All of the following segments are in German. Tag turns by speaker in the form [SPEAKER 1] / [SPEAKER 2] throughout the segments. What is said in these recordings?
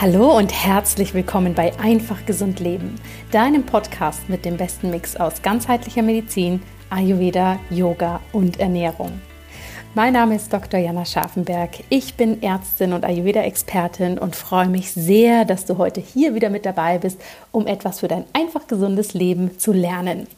[SPEAKER 1] Hallo und herzlich willkommen bei Einfach Gesund Leben, deinem Podcast mit dem besten Mix aus ganzheitlicher Medizin, Ayurveda, Yoga und Ernährung. Mein Name ist Dr. Jana Scharfenberg. Ich bin Ärztin und Ayurveda-Expertin und freue mich sehr, dass du heute hier wieder mit dabei bist, um etwas für dein einfach gesundes Leben zu lernen.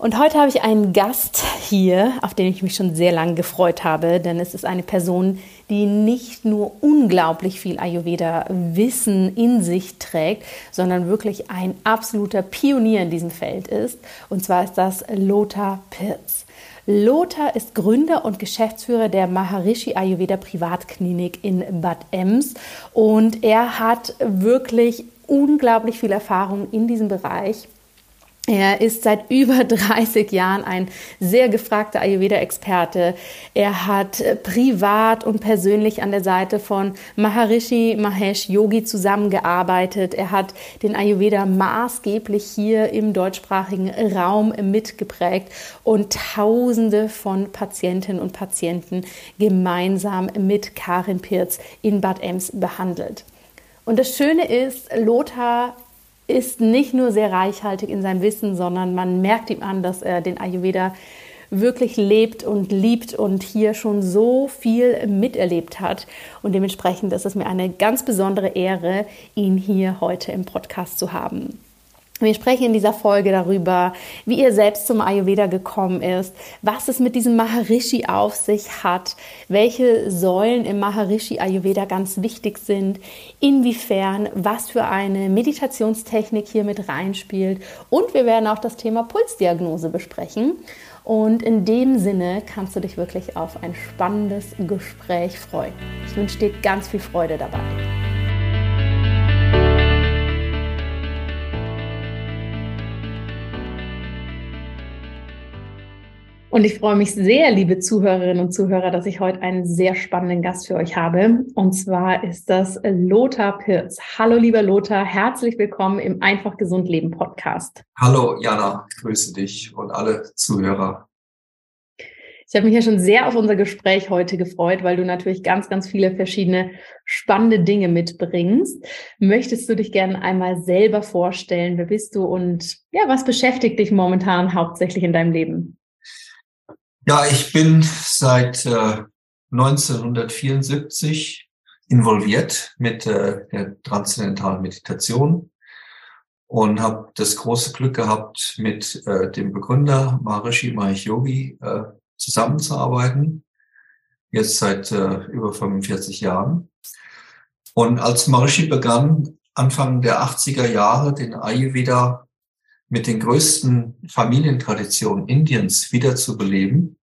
[SPEAKER 1] Und heute habe ich einen Gast hier, auf den ich mich schon sehr lange gefreut habe, denn es ist eine Person, die nicht nur unglaublich viel Ayurveda-Wissen in sich trägt, sondern wirklich ein absoluter Pionier in diesem Feld ist. Und zwar ist das Lothar Pirz. Lothar ist Gründer und Geschäftsführer der Maharishi Ayurveda Privatklinik in Bad Ems und er hat wirklich unglaublich viel Erfahrung in diesem Bereich er ist seit über 30 Jahren ein sehr gefragter Ayurveda-Experte. Er hat äh, privat und persönlich an der Seite von Maharishi Mahesh Yogi zusammengearbeitet. Er hat den Ayurveda maßgeblich hier im deutschsprachigen Raum mitgeprägt und Tausende von Patientinnen und Patienten gemeinsam mit Karin Pirz in Bad Ems behandelt. Und das Schöne ist, Lothar ist nicht nur sehr reichhaltig in seinem Wissen, sondern man merkt ihm an, dass er den Ayurveda wirklich lebt und liebt und hier schon so viel miterlebt hat. Und dementsprechend ist es mir eine ganz besondere Ehre, ihn hier heute im Podcast zu haben. Wir sprechen in dieser Folge darüber, wie er selbst zum Ayurveda gekommen ist, was es mit diesem Maharishi auf sich hat, welche Säulen im Maharishi Ayurveda ganz wichtig sind, inwiefern was für eine Meditationstechnik hier mit reinspielt und wir werden auch das Thema Pulsdiagnose besprechen. Und in dem Sinne kannst du dich wirklich auf ein spannendes Gespräch freuen. Ich wünsche dir ganz viel Freude dabei. Und ich freue mich sehr, liebe Zuhörerinnen und Zuhörer, dass ich heute einen sehr spannenden Gast für euch habe. Und zwar ist das Lothar Pirz. Hallo, lieber Lothar, herzlich willkommen im Einfach Gesund Leben Podcast.
[SPEAKER 2] Hallo, Jana, grüße dich und alle Zuhörer.
[SPEAKER 1] Ich habe mich ja schon sehr auf unser Gespräch heute gefreut, weil du natürlich ganz, ganz viele verschiedene spannende Dinge mitbringst. Möchtest du dich gerne einmal selber vorstellen? Wer bist du und ja, was beschäftigt dich momentan hauptsächlich in deinem Leben?
[SPEAKER 2] Ja, ich bin seit äh, 1974 involviert mit äh, der transzendentalen Meditation und habe das große Glück gehabt, mit äh, dem Begründer Maharishi Mahesh Yogi äh, zusammenzuarbeiten, jetzt seit äh, über 45 Jahren. Und als Maharishi begann, Anfang der 80er Jahre den Ayurveda mit den größten Familientraditionen Indiens wiederzubeleben.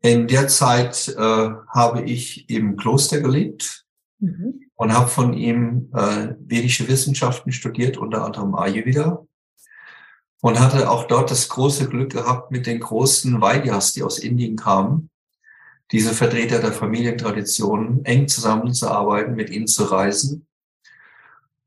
[SPEAKER 2] In der Zeit äh, habe ich im Kloster gelebt mhm. und habe von ihm äh, vedische Wissenschaften studiert, unter anderem Ayurveda. Und hatte auch dort das große Glück gehabt, mit den großen Vaidyas, die aus Indien kamen, diese Vertreter der Familientraditionen, eng zusammenzuarbeiten, mit ihnen zu reisen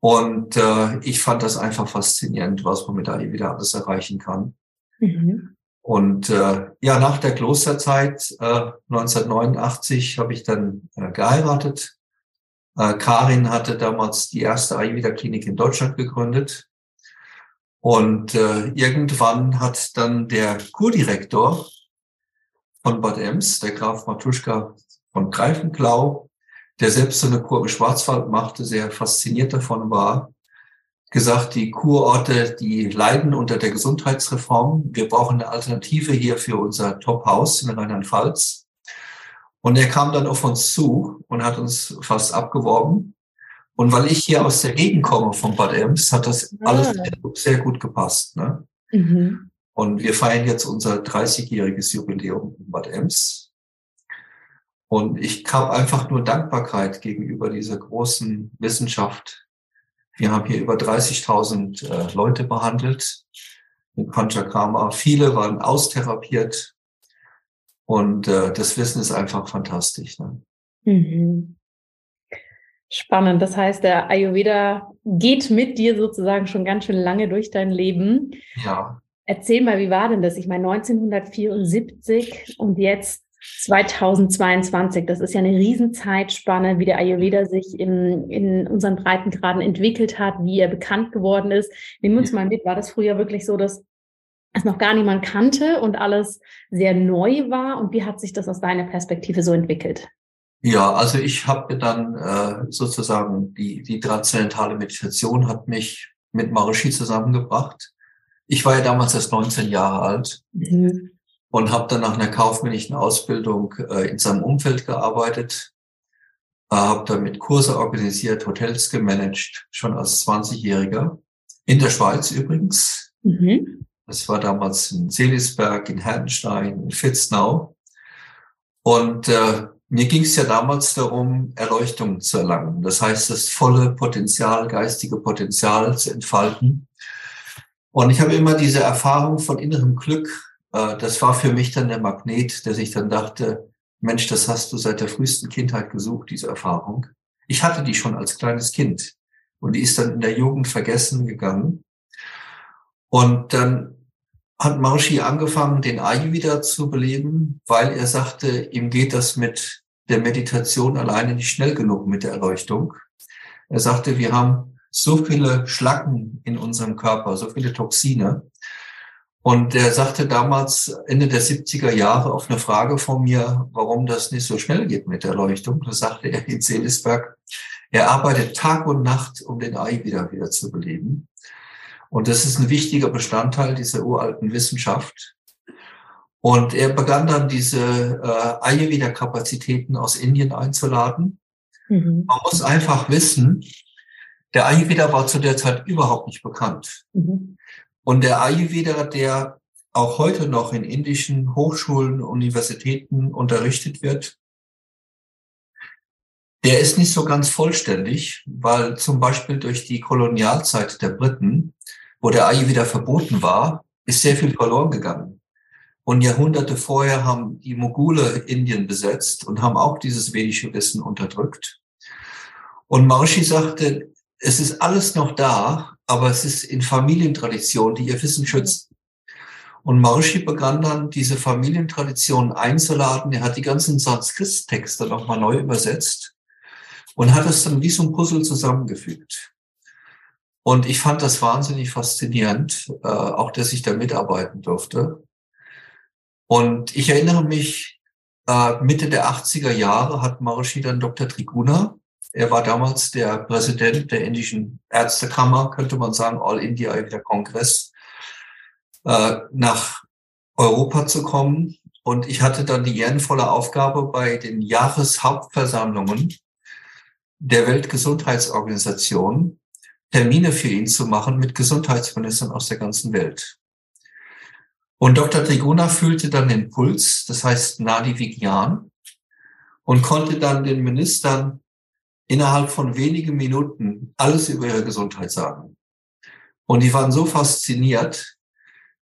[SPEAKER 2] und äh, ich fand das einfach faszinierend, was man mit der Ayurveda alles erreichen kann. Mhm. Und äh, ja, nach der Klosterzeit äh, 1989 habe ich dann äh, geheiratet. Äh, Karin hatte damals die erste Ayurveda-Klinik in Deutschland gegründet. Und äh, irgendwann hat dann der Kurdirektor von Bad Ems, der Graf Matuschka von Greifenklau, der selbst so eine Kur im Schwarzwald machte, sehr fasziniert davon war, gesagt, die Kurorte, die leiden unter der Gesundheitsreform. Wir brauchen eine Alternative hier für unser Top-Haus in Rheinland-Pfalz. Und er kam dann auf uns zu und hat uns fast abgeworben. Und weil ich hier aus der Gegend komme von Bad Ems, hat das ah. alles sehr gut gepasst. Ne? Mhm. Und wir feiern jetzt unser 30-jähriges Jubiläum in Bad Ems. Und ich habe einfach nur Dankbarkeit gegenüber dieser großen Wissenschaft. Wir haben hier über 30.000 äh, Leute behandelt mit Panchakrama. Viele waren austherapiert. Und äh, das Wissen ist einfach fantastisch. Ne? Mhm.
[SPEAKER 1] Spannend. Das heißt, der Ayurveda geht mit dir sozusagen schon ganz schön lange durch dein Leben.
[SPEAKER 2] Ja.
[SPEAKER 1] Erzähl mal, wie war denn das? Ich meine, 1974 und jetzt 2022, das ist ja eine Riesenzeitspanne, wie der Ayurveda sich in, in unseren Breitengraden entwickelt hat, wie er bekannt geworden ist. Nehmen wir uns mal mit, war das früher wirklich so, dass es noch gar niemand kannte und alles sehr neu war? Und wie hat sich das aus deiner Perspektive so entwickelt?
[SPEAKER 2] Ja, also ich habe dann äh, sozusagen die, die transzendentale Meditation hat mich mit Maharishi zusammengebracht. Ich war ja damals erst 19 Jahre alt mhm. Und habe dann nach einer kaufmännischen Ausbildung äh, in seinem Umfeld gearbeitet, äh, habe damit Kurse organisiert, Hotels gemanagt, schon als 20-Jähriger. In der Schweiz übrigens. Mhm. Das war damals in Seelisberg, in Herdenstein, in Fitznau. Und äh, mir ging es ja damals darum, Erleuchtung zu erlangen. Das heißt, das volle Potenzial, geistige Potenzial zu entfalten. Und ich habe immer diese Erfahrung von innerem Glück. Äh, das war für mich dann der Magnet, dass ich dann dachte, Mensch, das hast du seit der frühesten Kindheit gesucht, diese Erfahrung. Ich hatte die schon als kleines Kind und die ist dann in der Jugend vergessen gegangen. Und dann hat Marschi angefangen, den Ayu wieder zu beleben, weil er sagte, ihm geht das mit der Meditation alleine nicht schnell genug mit der Erleuchtung. Er sagte, wir haben so viele Schlacken in unserem Körper, so viele Toxine. Und er sagte damals, Ende der 70er Jahre, auf eine Frage von mir, warum das nicht so schnell geht mit der Erleuchtung, da sagte er in Seelisberg, er arbeitet Tag und Nacht, um den Ei wieder wieder zu beleben. Und das ist ein wichtiger Bestandteil dieser uralten Wissenschaft. Und er begann dann diese äh, Ayurveda-Kapazitäten aus Indien einzuladen. Mhm. Man muss einfach wissen, der Ayurveda war zu der Zeit überhaupt nicht bekannt. Mhm. Und der Ayurveda, der auch heute noch in indischen Hochschulen, Universitäten unterrichtet wird, der ist nicht so ganz vollständig, weil zum Beispiel durch die Kolonialzeit der Briten wo der Ayurveda verboten war, ist sehr viel verloren gegangen. Und Jahrhunderte vorher haben die Mogule Indien besetzt und haben auch dieses vedische Wissen unterdrückt. Und Maharishi sagte, es ist alles noch da, aber es ist in Familientraditionen, die ihr Wissen schützen. Und Maharishi begann dann, diese Familientraditionen einzuladen. Er hat die ganzen Sanskrit-Texte nochmal neu übersetzt und hat es dann wie so ein Puzzle zusammengefügt. Und ich fand das wahnsinnig faszinierend, äh, auch dass ich da mitarbeiten durfte. Und ich erinnere mich, äh, Mitte der 80er Jahre hat Maharishi dann Dr. Triguna, er war damals der Präsident der indischen Ärztekammer, könnte man sagen, All India Ayurveda Kongress, äh, nach Europa zu kommen. Und ich hatte dann die ehrenvolle Aufgabe bei den Jahreshauptversammlungen der Weltgesundheitsorganisation Termine für ihn zu machen mit Gesundheitsministern aus der ganzen Welt. Und Dr. Triguna fühlte dann den Puls, das heißt Nadi Vigyan, und konnte dann den Ministern innerhalb von wenigen Minuten alles über ihre Gesundheit sagen. Und die waren so fasziniert,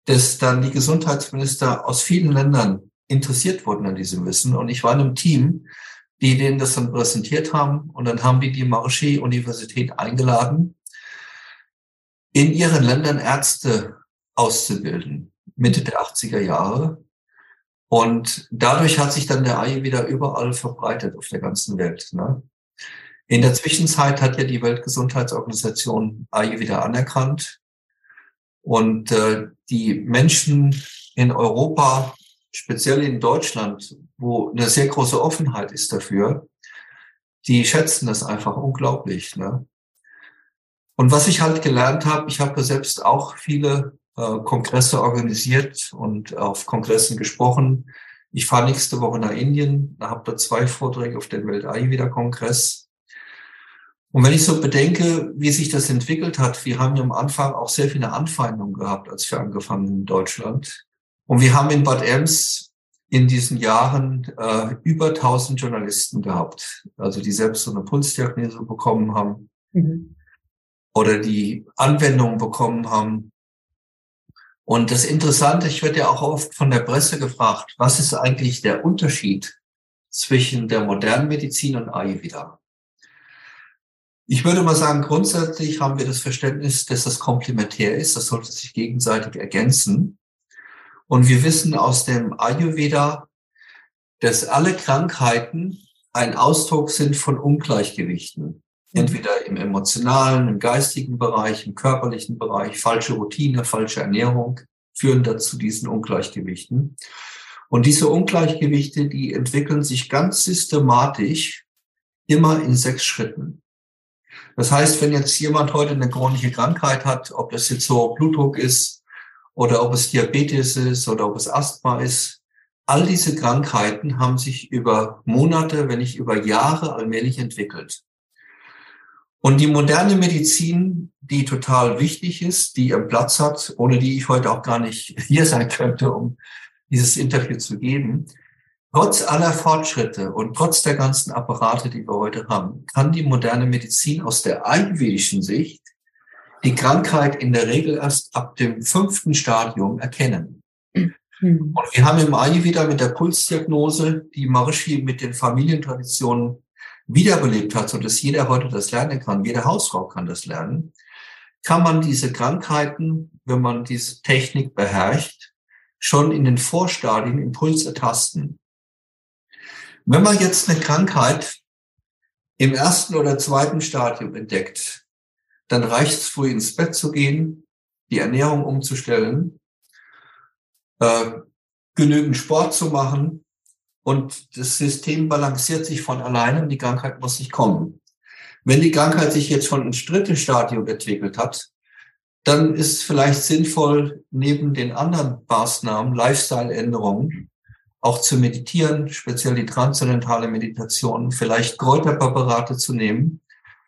[SPEAKER 2] dass dann die Gesundheitsminister aus vielen Ländern interessiert wurden an diesem Wissen. Und ich war in einem Team, die denen das dann präsentiert haben. Und dann haben wir die Marschi-Universität eingeladen, in ihren Ländern Ärzte auszubilden, Mitte der 80er Jahre. Und dadurch hat sich dann der Ei wieder überall verbreitet auf der ganzen Welt. Ne? In der Zwischenzeit hat ja die Weltgesundheitsorganisation Ei wieder anerkannt. Und äh, die Menschen in Europa, speziell in Deutschland, wo eine sehr große Offenheit ist dafür, die schätzen das einfach unglaublich. Ne? Und was ich halt gelernt habe, ich habe selbst auch viele äh, Kongresse organisiert und auf Kongressen gesprochen. Ich fahre nächste Woche nach Indien, da habe da zwei Vorträge auf dem Welt Ayurveda Kongress. Und wenn ich so bedenke, wie sich das entwickelt hat, wir haben ja am Anfang auch sehr viele Anfeindungen gehabt, als wir angefangen haben in Deutschland. Und wir haben in Bad Ems in diesen Jahren äh, über 1000 Journalisten gehabt, also die selbst so eine Pulsdiagnose bekommen haben. Mhm oder die Anwendungen bekommen haben. Und das Interessante, ich werde ja auch oft von der Presse gefragt, was ist eigentlich der Unterschied zwischen der modernen Medizin und Ayurveda? Ich würde mal sagen, grundsätzlich haben wir das Verständnis, dass das komplementär ist. Das sollte sich gegenseitig ergänzen. Und wir wissen aus dem Ayurveda, dass alle Krankheiten ein Ausdruck sind von Ungleichgewichten. Entweder im emotionalen, im geistigen Bereich, im körperlichen Bereich, falsche Routine, falsche Ernährung führen dazu diesen Ungleichgewichten. Und diese Ungleichgewichte, die entwickeln sich ganz systematisch immer in sechs Schritten. Das heißt, wenn jetzt jemand heute eine chronische Krankheit hat, ob das jetzt so Blutdruck ist oder ob es Diabetes ist oder ob es Asthma ist, all diese Krankheiten haben sich über Monate, wenn nicht über Jahre allmählich entwickelt. Und die moderne Medizin, die total wichtig ist, die ihren Platz hat, ohne die ich heute auch gar nicht hier sein könnte, um dieses Interview zu geben, trotz aller Fortschritte und trotz der ganzen Apparate, die wir heute haben, kann die moderne Medizin aus der ayurvedischen Sicht die Krankheit in der Regel erst ab dem fünften Stadium erkennen. Mhm. Und wir haben im Ayurveda mit der Pulsdiagnose, die Maharishi mit den Familientraditionen wiederbelebt hat, so dass jeder heute das lernen kann, jede Hausfrau kann das lernen, kann man diese Krankheiten, wenn man diese Technik beherrscht, schon in den Vorstadien Impuls ertasten. Wenn man jetzt eine Krankheit im ersten oder zweiten Stadium entdeckt, dann reicht es früh ins Bett zu gehen, die Ernährung umzustellen, äh, genügend Sport zu machen, und das System balanciert sich von alleine und die Krankheit muss nicht kommen. Wenn die Krankheit sich jetzt von ins dritte Stadium entwickelt hat, dann ist vielleicht sinnvoll, neben den anderen Maßnahmen, Lifestyle-Änderungen, auch zu meditieren, speziell die transzendentale Meditation, vielleicht Kräuterpräparate zu nehmen.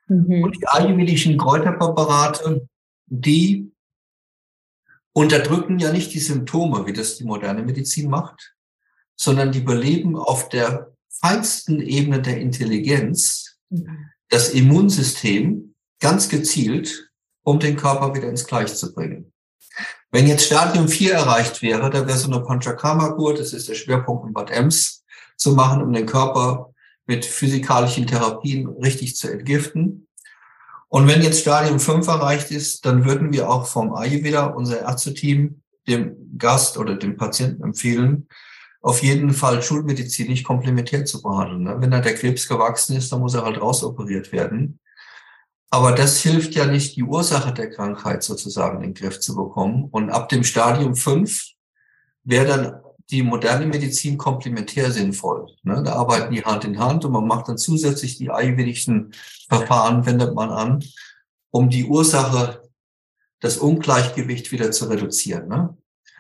[SPEAKER 2] Mhm. Und die ayurvedischen Kräuterpräparate, die unterdrücken ja nicht die Symptome, wie das die moderne Medizin macht, sondern die beleben auf der feinsten Ebene der Intelligenz das Immunsystem ganz gezielt, um den Körper wieder ins Gleich zu bringen. Wenn jetzt Stadium 4 erreicht wäre, da wäre so eine Panchakarma-Kur, das ist der Schwerpunkt in Bad Ems, zu machen, um den Körper mit physikalischen Therapien richtig zu entgiften. Und wenn jetzt Stadium 5 erreicht ist, dann würden wir auch vom Ayurveda, unser Ärzteteam, dem Gast oder dem Patienten empfehlen, auf jeden Fall schulmedizinisch komplementär zu behandeln. Ne? Wenn da der Krebs gewachsen ist, dann muss er halt rausoperiert werden. Aber das hilft ja nicht, die Ursache der Krankheit sozusagen in den Griff zu bekommen. Und ab dem Stadium 5 wäre dann die moderne Medizin komplementär sinnvoll. Ne? Da arbeiten die Hand in Hand und man macht dann zusätzlich die ayurvedischen Verfahren, wendet man an, um die Ursache, das Ungleichgewicht wieder zu reduzieren. Ne?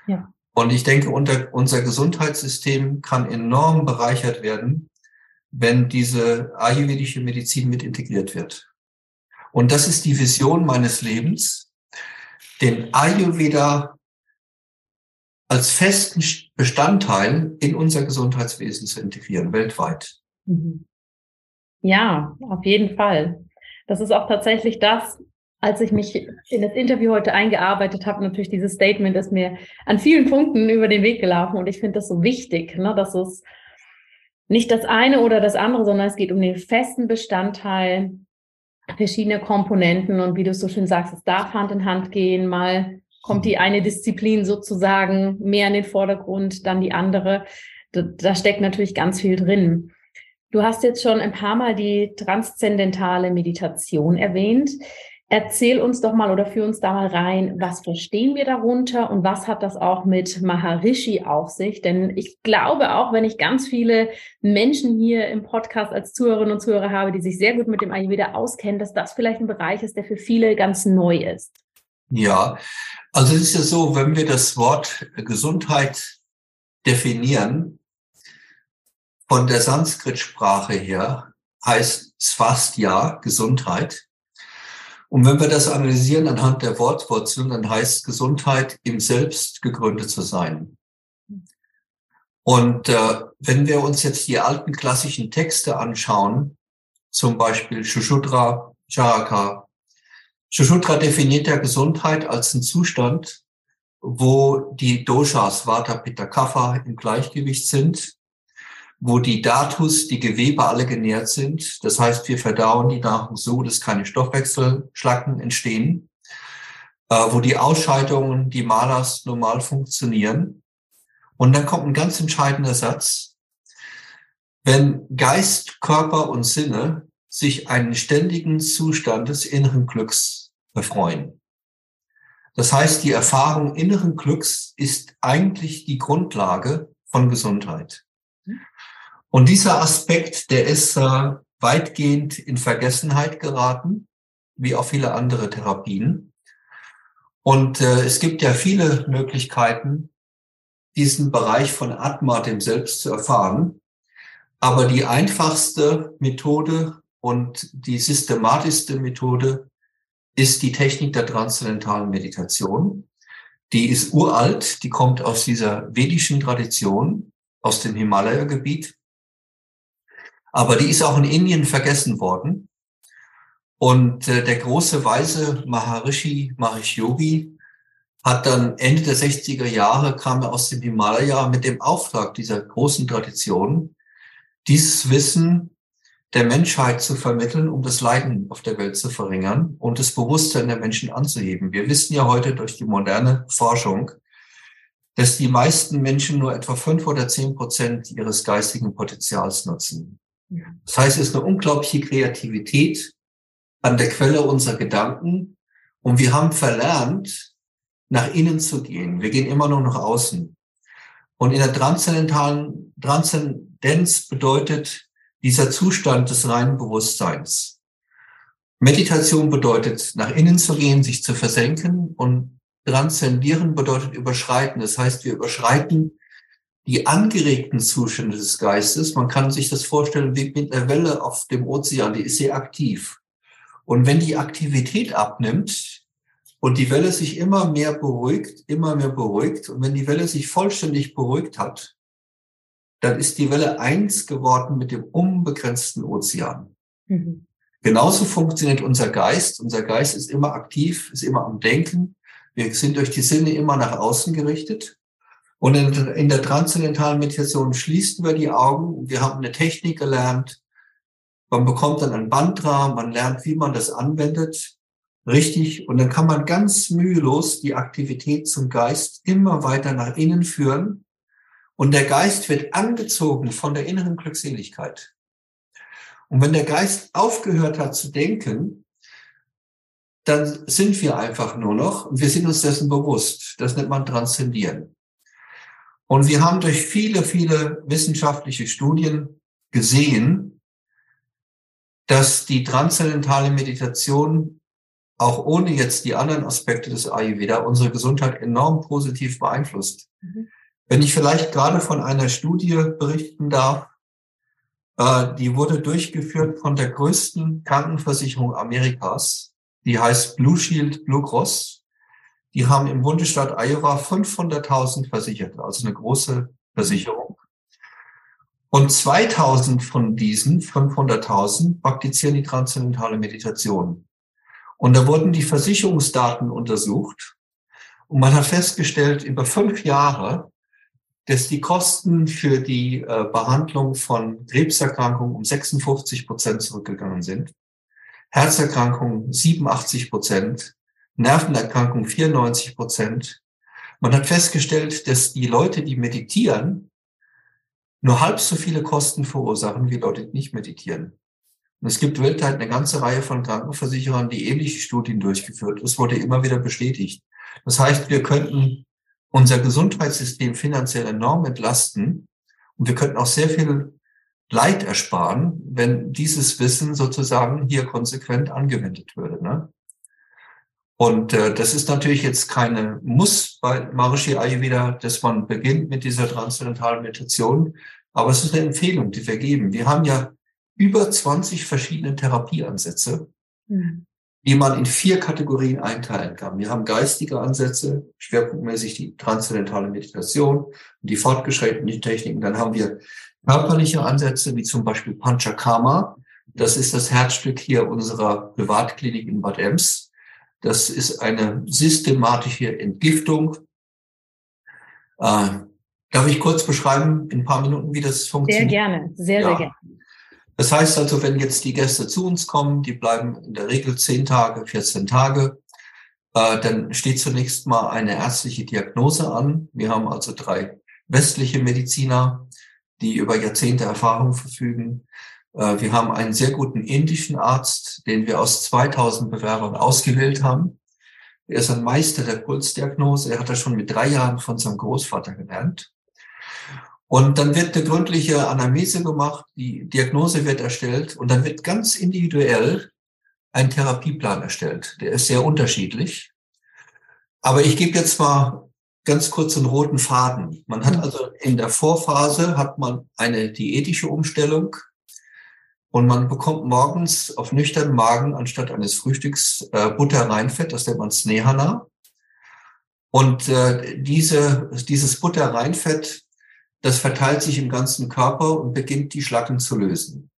[SPEAKER 2] Ja. Und ich denke, unser Gesundheitssystem kann enorm bereichert werden, wenn diese ayurvedische Medizin mit integriert wird. Und das ist die Vision meines Lebens, den Ayurveda als festen Bestandteil in unser Gesundheitswesen zu integrieren, weltweit. Mhm.
[SPEAKER 1] Ja, auf jeden Fall. Das ist auch tatsächlich das, als ich mich in das Interview heute eingearbeitet habe, natürlich dieses Statement ist mir an vielen Punkten über den Weg gelaufen und ich finde das so wichtig, ne, dass es nicht das eine oder das andere, sondern es geht um den festen Bestandteil verschiedener Komponenten und wie du so schön sagst, es darf Hand in Hand gehen, mal kommt die eine Disziplin sozusagen mehr in den Vordergrund, dann die andere. Da, da steckt natürlich ganz viel drin. Du hast jetzt schon ein paar Mal die transzendentale Meditation erwähnt. Erzähl uns doch mal oder führ uns da mal rein, was verstehen wir darunter und was hat das auch mit Maharishi auf sich? Denn ich glaube auch, wenn ich ganz viele Menschen hier im Podcast als Zuhörerinnen und Zuhörer habe, die sich sehr gut mit dem Ayurveda auskennen, dass das vielleicht ein Bereich ist, der für viele ganz neu ist.
[SPEAKER 2] Ja, also es ist ja so, wenn wir das Wort Gesundheit definieren, von der Sanskrit-Sprache her heißt Swastya Gesundheit. Und wenn wir das analysieren anhand der Wortwurzeln, dann heißt Gesundheit im Selbst gegründet zu sein. Und äh, wenn wir uns jetzt die alten klassischen Texte anschauen, zum Beispiel Shushudra, Charaka, Shushudra definiert ja Gesundheit als einen Zustand, wo die Doshas Vata, Pitta, Kapha im Gleichgewicht sind wo die Datus, die Gewebe alle genährt sind. Das heißt, wir verdauen die Nahrung so, dass keine Stoffwechselschlacken entstehen, äh, wo die Ausscheidungen, die Malas normal funktionieren. Und dann kommt ein ganz entscheidender Satz. wenn Geist, Körper und Sinne sich einen ständigen Zustand des inneren Glücks erfreuen. Das heißt, die Erfahrung inneren Glücks ist eigentlich die Grundlage von Gesundheit. Und dieser Aspekt, der ist äh, weitgehend in Vergessenheit geraten, wie auch viele andere Therapien. Und äh, es gibt ja viele Möglichkeiten, diesen Bereich von Atma, dem Selbst, zu erfahren. Aber die einfachste Methode und die systematischste Methode ist die Technik der transzendentalen Meditation. Die ist uralt, die kommt aus dieser vedischen Tradition, aus dem Himalaya-Gebiet. Aber die ist auch in Indien vergessen worden. Und äh, der große Weise Maharishi Mahesh Yogi hat dann Ende der 60er Jahre kam er aus dem Himalaya mit dem Auftrag dieser großen Tradition, dieses Wissen der Menschheit zu vermitteln, um das Leiden auf der Welt zu verringern und das Bewusstsein der Menschen anzuheben. Wir wissen ja heute durch die moderne Forschung, dass die meisten Menschen nur etwa fünf oder zehn Prozent ihres geistigen Potenzials nutzen. Das heißt, es ist eine unglaubliche Kreativität an der Quelle unserer Gedanken und wir haben verlernt, nach innen zu gehen. Wir gehen immer nur nach außen. Und in der transzendentalen Transzendenz bedeutet dieser Zustand des reinen Bewusstseins. Meditation bedeutet, nach innen zu gehen, sich zu versenken und transzendieren bedeutet überschreiten. Das heißt, wir überschreiten die angeregten Zustände des Geistes. Man kann sich das vorstellen wie mit einer Welle auf dem Ozean, die ist sehr aktiv. Und wenn die Aktivität abnimmt und die Welle sich immer mehr beruhigt, immer mehr beruhigt, und wenn die Welle sich vollständig beruhigt hat, dann ist die Welle eins geworden mit dem unbegrenzten Ozean. Mhm. Genauso funktioniert unser Geist. Unser Geist ist immer aktiv, ist immer am Denken. Wir sind durch die Sinne immer nach außen gerichtet. Und in, der transzendentalen Meditation schließen wir die Augen. Wir haben eine Technik gelernt. Man bekommt dann ein Bandrahmen, man lernt, wie man das anwendet. Richtig. Und dann kann man ganz mühelos die Aktivität zum Geist immer weiter nach innen führen und der Geist wird angezogen von der inneren Glückseligkeit. Und wenn der Geist aufgehört hat zu denken, dann sind wir einfach nur noch wir sind uns dessen bewusst. Das nennt man Transzendieren. Und wir haben durch viele, viele wissenschaftliche Studien gesehen, dass die transzendentale Meditation auch ohne jetzt die anderen Aspekte des Ayurveda unsere Gesundheit enorm positiv beeinflusst. Mhm. Wenn ich vielleicht gerade von einer Studie berichten darf, äh, die wurde durchgeführt von der größten Krankenversicherung Amerikas. Die heißt Blue Shield Blue Cross. Die haben im Bundesstaat Iowa 500.000 Versicherte, also eine große Versicherung. Und 2000 von diesen 500.000 praktizieren die transzendentale Meditation. Und da wurden die Versicherungsdaten untersucht. Und man hat festgestellt, über fünf Jahre dass die Kosten für die äh, Behandlung von Krebserkrankungen um 56 Prozent zurückgegangen sind, Herzerkrankungen 87 Prozent, Nervenerkrankungen 94 Prozent. Man hat festgestellt, dass die Leute, die meditieren, nur halb so viele Kosten verursachen wie Leute, die nicht meditieren. Und es gibt weltweit eine ganze Reihe von Krankenversicherern, die ähnliche Studien durchgeführt. Es wurde immer wieder bestätigt. Das heißt, wir könnten unser Gesundheitssystem finanziell enorm entlasten und wir könnten auch sehr viel Leid ersparen, wenn dieses Wissen sozusagen hier konsequent angewendet würde. Ne? Und äh, das ist natürlich jetzt keine Muss bei Maharishi Ayurveda, dass man beginnt mit dieser transzendentalen Meditation, aber es ist eine Empfehlung, die wir geben. Wir haben ja über 20 verschiedene Therapieansätze. Mhm die man in vier Kategorien einteilen kann. Wir haben geistige Ansätze, schwerpunktmäßig die transzendentale Meditation und die fortgeschrittenen Techniken. Dann haben wir körperliche Ansätze, wie zum Beispiel Panchakarma. Das ist das Herzstück hier unserer Privatklinik in Bad Ems. Das ist eine systematische Entgiftung. Äh, darf ich kurz beschreiben, in ein paar Minuten, wie das funktioniert?
[SPEAKER 1] Sehr gerne, sehr, ja. sehr gerne.
[SPEAKER 2] Das heißt also, wenn jetzt die Gäste zu uns kommen, die bleiben in der Regel 10 Tage, 14 Tage, äh, dann steht zunächst mal eine ärztliche Diagnose an. Wir haben also drei westliche Mediziner, die über Jahrzehnte Erfahrung verfügen. Äh, wir haben einen sehr guten indischen Arzt, den wir aus 2000 Bewerbern ausgewählt haben. Er ist ein Meister der Pulsdiagnose. Er hat das schon mit drei Jahren von seinem Großvater gelernt. Und dann wird eine gründliche Anamnese gemacht, die Diagnose wird erstellt und dann wird ganz individuell ein Therapieplan erstellt. Der ist sehr unterschiedlich. Aber ich gebe jetzt mal ganz kurz einen roten Faden. Man hat also in der Vorphase hat man eine diätische Umstellung und man bekommt morgens auf nüchternen Magen anstatt eines Frühstücks äh, Butterreinfett, das nennt man Snehana. Und äh, diese, dieses Butterreinfett das verteilt sich im ganzen Körper und beginnt die Schlacken zu lösen.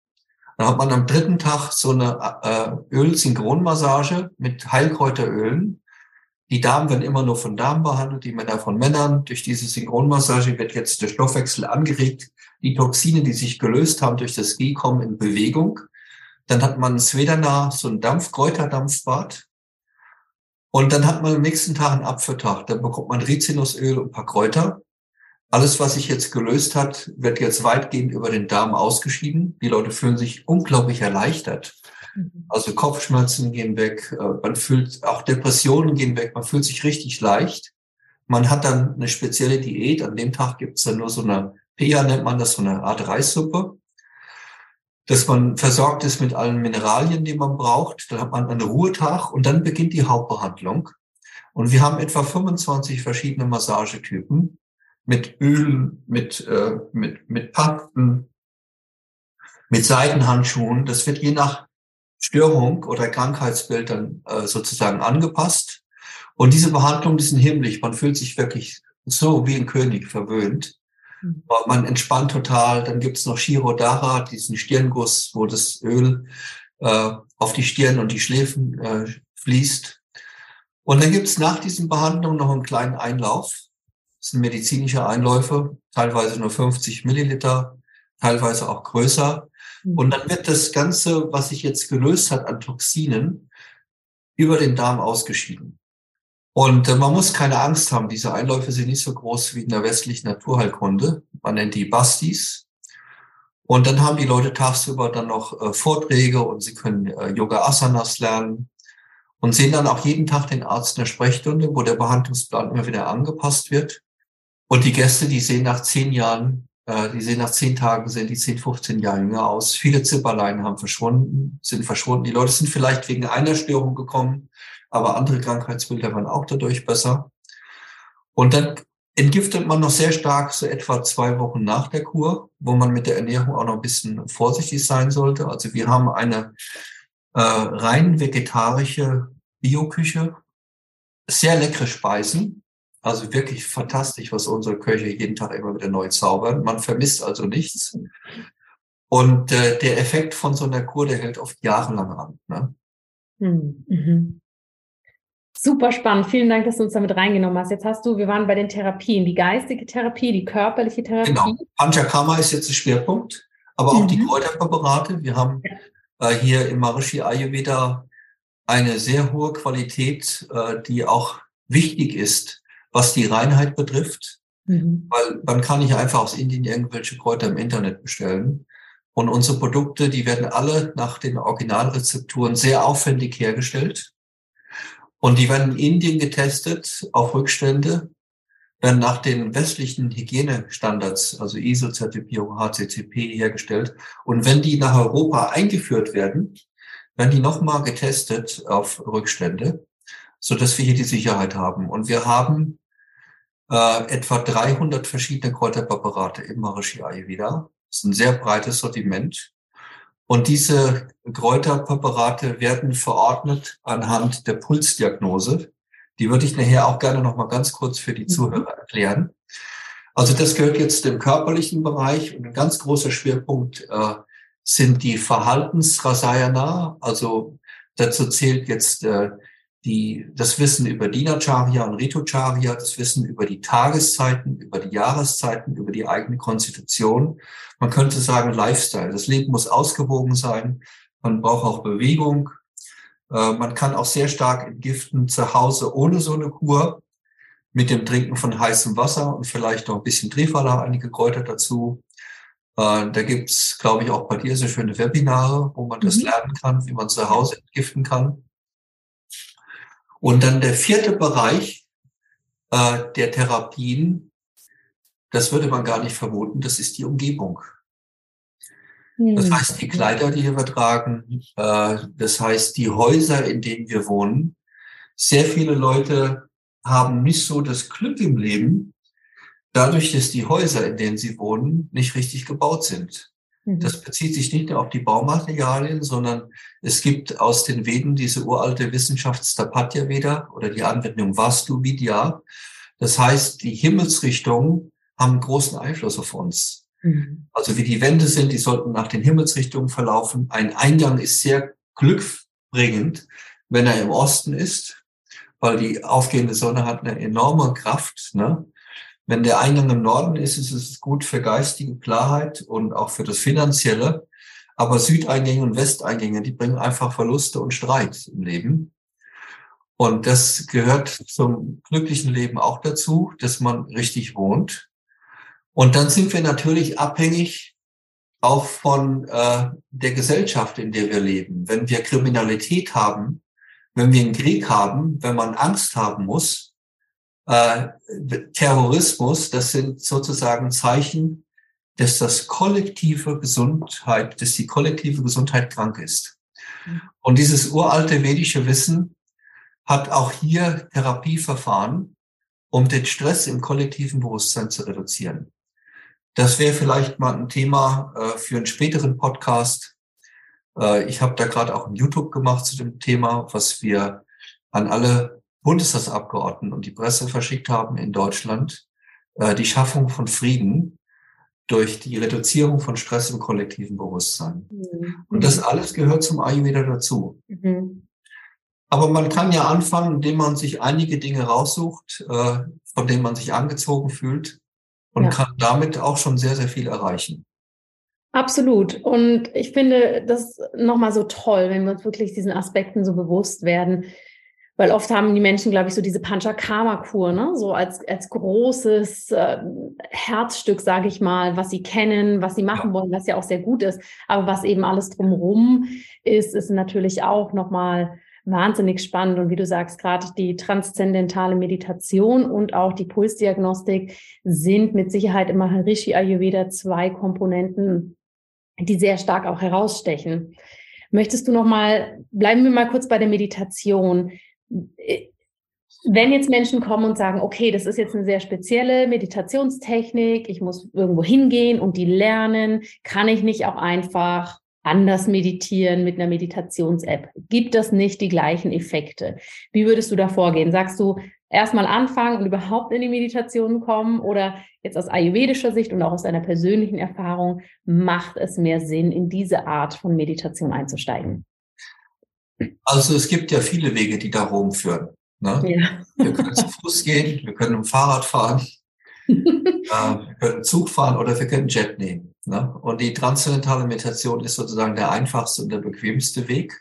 [SPEAKER 2] Dann hat man am dritten Tag so eine äh, Öl-Synchronmassage mit Heilkräuterölen. Die Damen werden immer nur von Damen behandelt, die Männer von Männern. Durch diese Synchronmassage wird jetzt der Stoffwechsel angeregt. Die Toxine, die sich gelöst haben durch das Gie, kommen in Bewegung. Dann hat man Svedana, so ein Dampf, Kräuterdampfbad. Und dann hat man am nächsten Tag einen Apfeltag. Dann bekommt man Rizinusöl und ein paar Kräuter. Alles, was sich jetzt gelöst hat, wird jetzt weitgehend über den Darm ausgeschieden. Die Leute fühlen sich unglaublich erleichtert. Mhm. Also Kopfschmerzen gehen weg, äh, man fühlt, auch Depressionen gehen weg, man fühlt sich richtig leicht. Man hat dann eine spezielle Diät. An dem Tag gibt es dann nur so eine, PIA nennt man das, so eine Art Reissuppe, dass man versorgt ist mit allen Mineralien, die man braucht. Dann hat man einen Ruhetag und dann beginnt die Hauptbehandlung. Und wir haben etwa 25 verschiedene Massagetypen mit Öl, mit, äh, mit, mit Pappen, mit Seitenhandschuhen. Das wird je nach Störung oder Krankheitsbild dann äh, sozusagen angepasst. Und diese Behandlungen, die sind himmlisch. Man fühlt sich wirklich so wie ein König verwöhnt. Mhm. Man entspannt total. Dann gibt's noch Shirodara, diesen Stirnguss, wo das Öl äh, auf die Stirn und die Schläfen äh, fließt. Und dann gibt's nach diesen Behandlungen noch einen kleinen Einlauf. Das sind medizinische Einläufe, teilweise nur 50 Milliliter, teilweise auch größer. Mhm. Und dann wird das Ganze, was sich jetzt gelöst hat an Toxinen, über den Darm ausgeschieden. Und äh, man muss keine Angst haben, diese Einläufe sind nicht so groß wie in der westlichen Naturheilkunde. Man nennt die Bastis. Und dann haben die Leute tagsüber dann noch äh, Vorträge und sie können äh, Yoga Asanas lernen und sehen dann auch jeden Tag den Arzt in der Sprechstunde, wo der Behandlungsplan immer wieder angepasst wird. Und die Gäste, die sehen nach zehn Jahren, äh, die sehen nach zehn Tagen, sehen die 10, 15 Jahre jünger aus. Viele Zipperlein haben verschwunden, sind verschwunden. Die Leute sind vielleicht wegen einer Störung gekommen, aber andere Krankheitsbilder waren auch dadurch besser. Und dann entgiftet man noch sehr stark, so etwa zwei Wochen nach der Kur, wo man mit der Ernährung auch noch ein bisschen vorsichtig sein sollte. Also wir haben eine äh, rein vegetarische Bioküche, sehr leckere Speisen, also wirklich fantastisch, was unsere Köche jeden Tag immer wieder neu zaubern. Man vermisst also nichts. Und äh, der Effekt von so einer Kur, der hält oft jahrelang an. Ne?
[SPEAKER 1] Hm, mhm. Super spannend. Vielen Dank, dass du uns damit reingenommen hast. Jetzt hast du, wir waren bei den Therapien, die geistige Therapie, die körperliche Therapie. Genau.
[SPEAKER 2] Panchakarma ist jetzt der Schwerpunkt, aber auch mhm. die Kräuterpräparate. Wir haben äh, hier im Maharishi Ayurveda eine sehr hohe Qualität, äh, die auch wichtig ist was die Reinheit betrifft. Mhm. Weil man kann nicht einfach aus Indien irgendwelche Kräuter im Internet bestellen. Und unsere Produkte, die werden alle nach den Originalrezepturen sehr aufwendig hergestellt. Und die werden in Indien getestet auf Rückstände, werden nach den westlichen Hygienestandards, also ISO-Zertifizierung, HCCP hergestellt. Und wenn die nach Europa eingeführt werden, werden die nochmal getestet auf Rückstände, so dass wir hier die Sicherheit haben. Und wir haben äh, etwa 300 verschiedene Kräuterpräparate im Maharishi Ayurveda. Das ist ein sehr breites Sortiment. Und diese Kräuterpräparate werden verordnet anhand der Pulsdiagnose. Die würde ich nachher auch gerne noch mal ganz kurz für die mhm. Zuhörer erklären. Also das gehört jetzt dem körperlichen Bereich und ein ganz großer Schwerpunkt äh, sind die Verhaltensrasayana. Also dazu zählt jetzt äh, die, das Wissen über Dinacharya und Ritocharya, das Wissen über die Tageszeiten, über die Jahreszeiten, über die eigene Konstitution. Man könnte sagen Lifestyle. Das Leben muss ausgewogen sein. Man braucht auch Bewegung. Äh, man kann auch sehr stark entgiften zu Hause ohne so eine Kur mit dem Trinken von heißem Wasser und vielleicht noch ein bisschen Trifala, einige Kräuter dazu. Äh, da gibt's, glaube ich, auch bei dir so schöne Webinare, wo man das mhm. lernen kann, wie man zu Hause entgiften kann. Und dann der vierte Bereich äh, der Therapien, das würde man gar nicht vermuten, das ist die Umgebung. Das heißt, die Kleider, die wir tragen, äh, das heißt, die Häuser, in denen wir wohnen. Sehr viele Leute haben nicht so das Glück im Leben, dadurch, dass die Häuser, in denen sie wohnen, nicht richtig gebaut sind. Mhm. Das bezieht sich nicht nur auf die Baumaterialien, sondern es gibt aus den Veden diese uralte Wissenschaftsstapatya Veda oder die Anwendung Vastu Vidya. Das heißt, die Himmelsrichtungen haben großen Einfluss auf uns. Mhm. Also wie die Wände sind, die sollten nach den Himmelsrichtungen verlaufen. Ein Eingang ist sehr glückbringend, wenn er im Osten ist, weil die aufgehende Sonne hat eine enorme Kraft. Ne? Wenn der Eingang im Norden ist, ist es gut für geistige Klarheit und auch für das Finanzielle. Aber Südeingänge und Westeingänge, die bringen einfach Verluste und Streit im Leben. Und das gehört zum glücklichen Leben auch dazu, dass man richtig wohnt. Und dann sind wir natürlich abhängig auch von äh, der Gesellschaft, in der wir leben. Wenn wir Kriminalität haben, wenn wir einen Krieg haben, wenn man Angst haben muss, äh, Terrorismus, das sind sozusagen Zeichen, dass das kollektive Gesundheit, dass die kollektive Gesundheit krank ist. Mhm. Und dieses uralte vedische Wissen hat auch hier Therapieverfahren, um den Stress im kollektiven Bewusstsein zu reduzieren. Das wäre vielleicht mal ein Thema äh, für einen späteren Podcast. Äh, ich habe da gerade auch ein YouTube gemacht zu dem Thema, was wir an alle Bundestagsabgeordneten und die Presse verschickt haben in Deutschland, äh, die Schaffung von Frieden durch die Reduzierung von Stress im kollektiven Bewusstsein. Mhm. Und das alles gehört zum Ayurveda dazu. Mhm. Aber man kann ja anfangen, indem man sich einige Dinge raussucht, äh, von denen man sich angezogen fühlt und ja. kann damit auch schon sehr, sehr viel erreichen.
[SPEAKER 1] Absolut. Und ich finde das nochmal so toll, wenn wir uns wirklich diesen Aspekten so bewusst werden, weil oft haben die Menschen, glaube ich, so diese Panchakarma-Kur, ne? so als, als großes äh, Herzstück, sage ich mal, was sie kennen, was sie machen wollen, was ja auch sehr gut ist. Aber was eben alles drumherum ist, ist natürlich auch nochmal wahnsinnig spannend. Und wie du sagst, gerade die transzendentale Meditation und auch die Pulsdiagnostik sind mit Sicherheit im Maharishi Ayurveda zwei Komponenten, die sehr stark auch herausstechen. Möchtest du noch mal, bleiben wir mal kurz bei der Meditation wenn jetzt Menschen kommen und sagen, okay, das ist jetzt eine sehr spezielle Meditationstechnik, ich muss irgendwo hingehen und die lernen, kann ich nicht auch einfach anders meditieren mit einer Meditations-App? Gibt das nicht die gleichen Effekte? Wie würdest du da vorgehen? Sagst du, erstmal anfangen und überhaupt in die Meditation kommen oder jetzt aus ayurvedischer Sicht und auch aus deiner persönlichen Erfahrung, macht es mehr Sinn, in diese Art von Meditation einzusteigen?
[SPEAKER 2] Also es gibt ja viele Wege, die da rumführen. Ne? Ja. Wir können zu Fuß gehen, wir können im Fahrrad fahren, äh, wir können Zug fahren oder wir können Jet nehmen. Ne? Und die transzendentale Meditation ist sozusagen der einfachste und der bequemste Weg.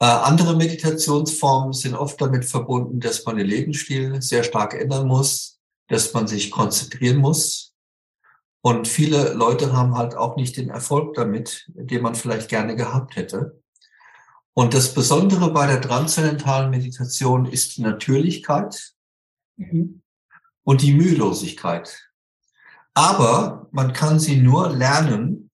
[SPEAKER 2] Äh, andere Meditationsformen sind oft damit verbunden, dass man den Lebensstil sehr stark ändern muss, dass man sich konzentrieren muss. Und viele Leute haben halt auch nicht den Erfolg damit, den man vielleicht gerne gehabt hätte. Und das Besondere bei der transzendentalen Meditation ist die Natürlichkeit mhm. und die Mühelosigkeit. Aber man kann sie nur lernen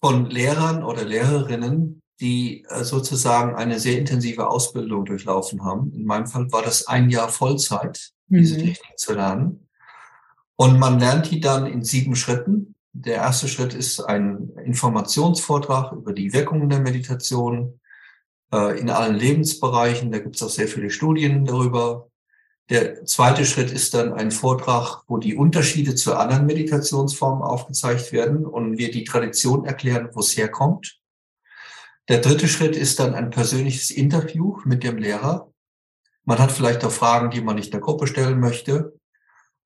[SPEAKER 2] von Lehrern oder Lehrerinnen, die äh, sozusagen eine sehr intensive Ausbildung durchlaufen haben. In meinem Fall war das ein Jahr Vollzeit, diese mhm. Technik zu lernen. Und man lernt die dann in sieben Schritten. Der erste Schritt ist ein Informationsvortrag über die Wirkungen der Meditation äh, in allen Lebensbereichen. Da gibt es auch sehr viele Studien darüber. Der zweite Schritt ist dann ein Vortrag, wo die Unterschiede zu anderen Meditationsformen aufgezeigt werden und wir die Tradition erklären, wo es herkommt. Der dritte Schritt ist dann ein persönliches Interview mit dem Lehrer. Man hat vielleicht auch Fragen, die man nicht der Gruppe stellen möchte.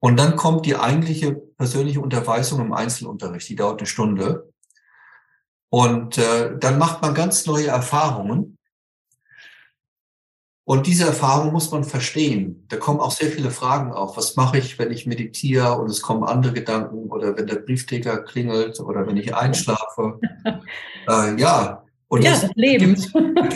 [SPEAKER 2] Und dann kommt die eigentliche persönliche Unterweisung im Einzelunterricht, die dauert eine Stunde. Und äh, dann macht man ganz neue Erfahrungen. Und diese Erfahrung muss man verstehen. Da kommen auch sehr viele Fragen auf. Was mache ich, wenn ich meditiere und es kommen andere Gedanken oder wenn der Briefträger klingelt oder wenn ich einschlafe? äh, ja. Und
[SPEAKER 1] ja, das, das Leben.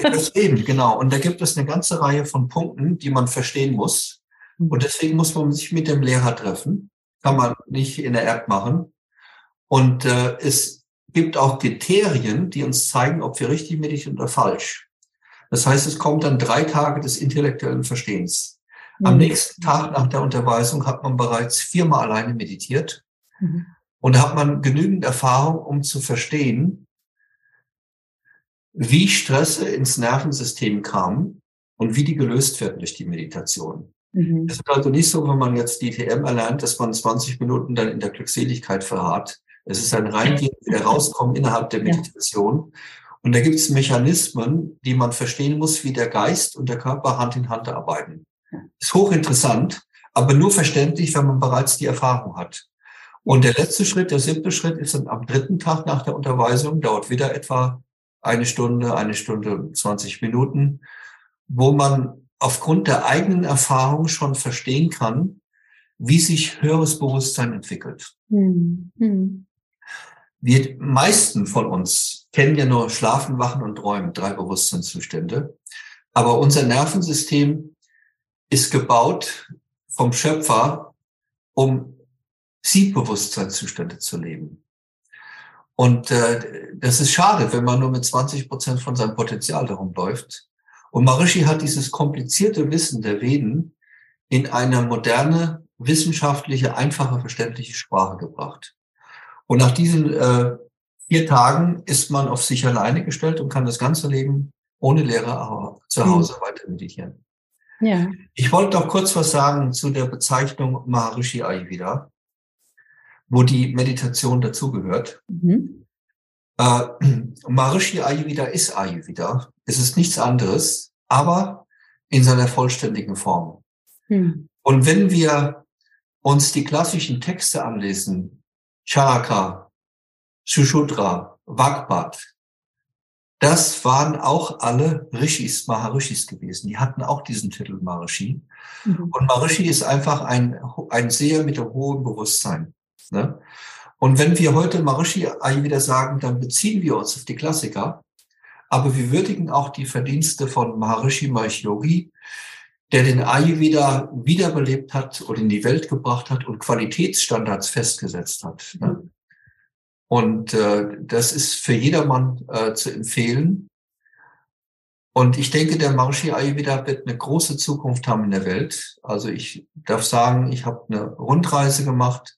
[SPEAKER 2] das Leben, genau. Und da gibt es eine ganze Reihe von Punkten, die man verstehen muss. Mhm. Und deswegen muss man sich mit dem Lehrer treffen. Kann man nicht in der App machen. Und äh, es gibt auch Kriterien, die uns zeigen, ob wir richtig meditieren oder falsch. Das heißt, es kommt dann drei Tage des intellektuellen Verstehens. Am mhm. nächsten Tag nach der Unterweisung hat man bereits viermal alleine meditiert. Mhm. Und da hat man genügend Erfahrung, um zu verstehen, wie Stresse ins Nervensystem kamen und wie die gelöst werden durch die Meditation. Mhm. Es ist also nicht so, wenn man jetzt DTM erlernt, dass man 20 Minuten dann in der Glückseligkeit verharrt. Es ist ein Reingehen, wieder rauskommen innerhalb der Meditation. Ja. Und da gibt es Mechanismen, die man verstehen muss, wie der Geist und der Körper Hand in Hand arbeiten. Ist hochinteressant, aber nur verständlich, wenn man bereits die Erfahrung hat. Und der letzte Schritt, der siebte Schritt, ist dann am dritten Tag nach der Unterweisung, dauert wieder etwa eine Stunde, eine Stunde, 20 Minuten, wo man aufgrund der eigenen Erfahrung schon verstehen kann, wie sich höheres Bewusstsein entwickelt. Hm. Hm. Wir meisten von uns kennen ja nur Schlafen, Wachen und Träumen, drei Bewusstseinszustände. Aber unser Nervensystem ist gebaut vom Schöpfer, um sieben Bewusstseinszustände zu leben. Und äh, das ist schade, wenn man nur mit 20 Prozent von seinem Potenzial darum läuft. Und Maharishi hat dieses komplizierte Wissen der Veden in eine moderne, wissenschaftliche, einfache, verständliche Sprache gebracht. Und nach diesen äh, vier Tagen ist man auf sich alleine gestellt und kann das ganze Leben ohne Lehrer zu Hause mhm. weiter meditieren. Ja. Ich wollte noch kurz was sagen zu der Bezeichnung Maharishi Ayurveda, wo die Meditation dazugehört. Mhm. Äh, Maharishi Ayurveda ist Ayurveda. Es ist nichts anderes, aber in seiner vollständigen Form. Mhm. Und wenn wir uns die klassischen Texte anlesen, Charaka, Sushudra, Vagpat. Das waren auch alle Rishis, Maharishis gewesen. Die hatten auch diesen Titel Maharishi. Mhm. Und Maharishi ist einfach ein, ein Seher mit einem hohen Bewusstsein. Ne? Und wenn wir heute Maharishi wieder sagen, dann beziehen wir uns auf die Klassiker. Aber wir würdigen auch die Verdienste von Maharishi Mahesh Yogi, der den Ayurveda wiederbelebt hat oder in die Welt gebracht hat und Qualitätsstandards festgesetzt hat. Ne? Mhm. Und äh, das ist für jedermann äh, zu empfehlen. Und ich denke, der Maharishi Ayurveda wird eine große Zukunft haben in der Welt. Also ich darf sagen, ich habe eine Rundreise gemacht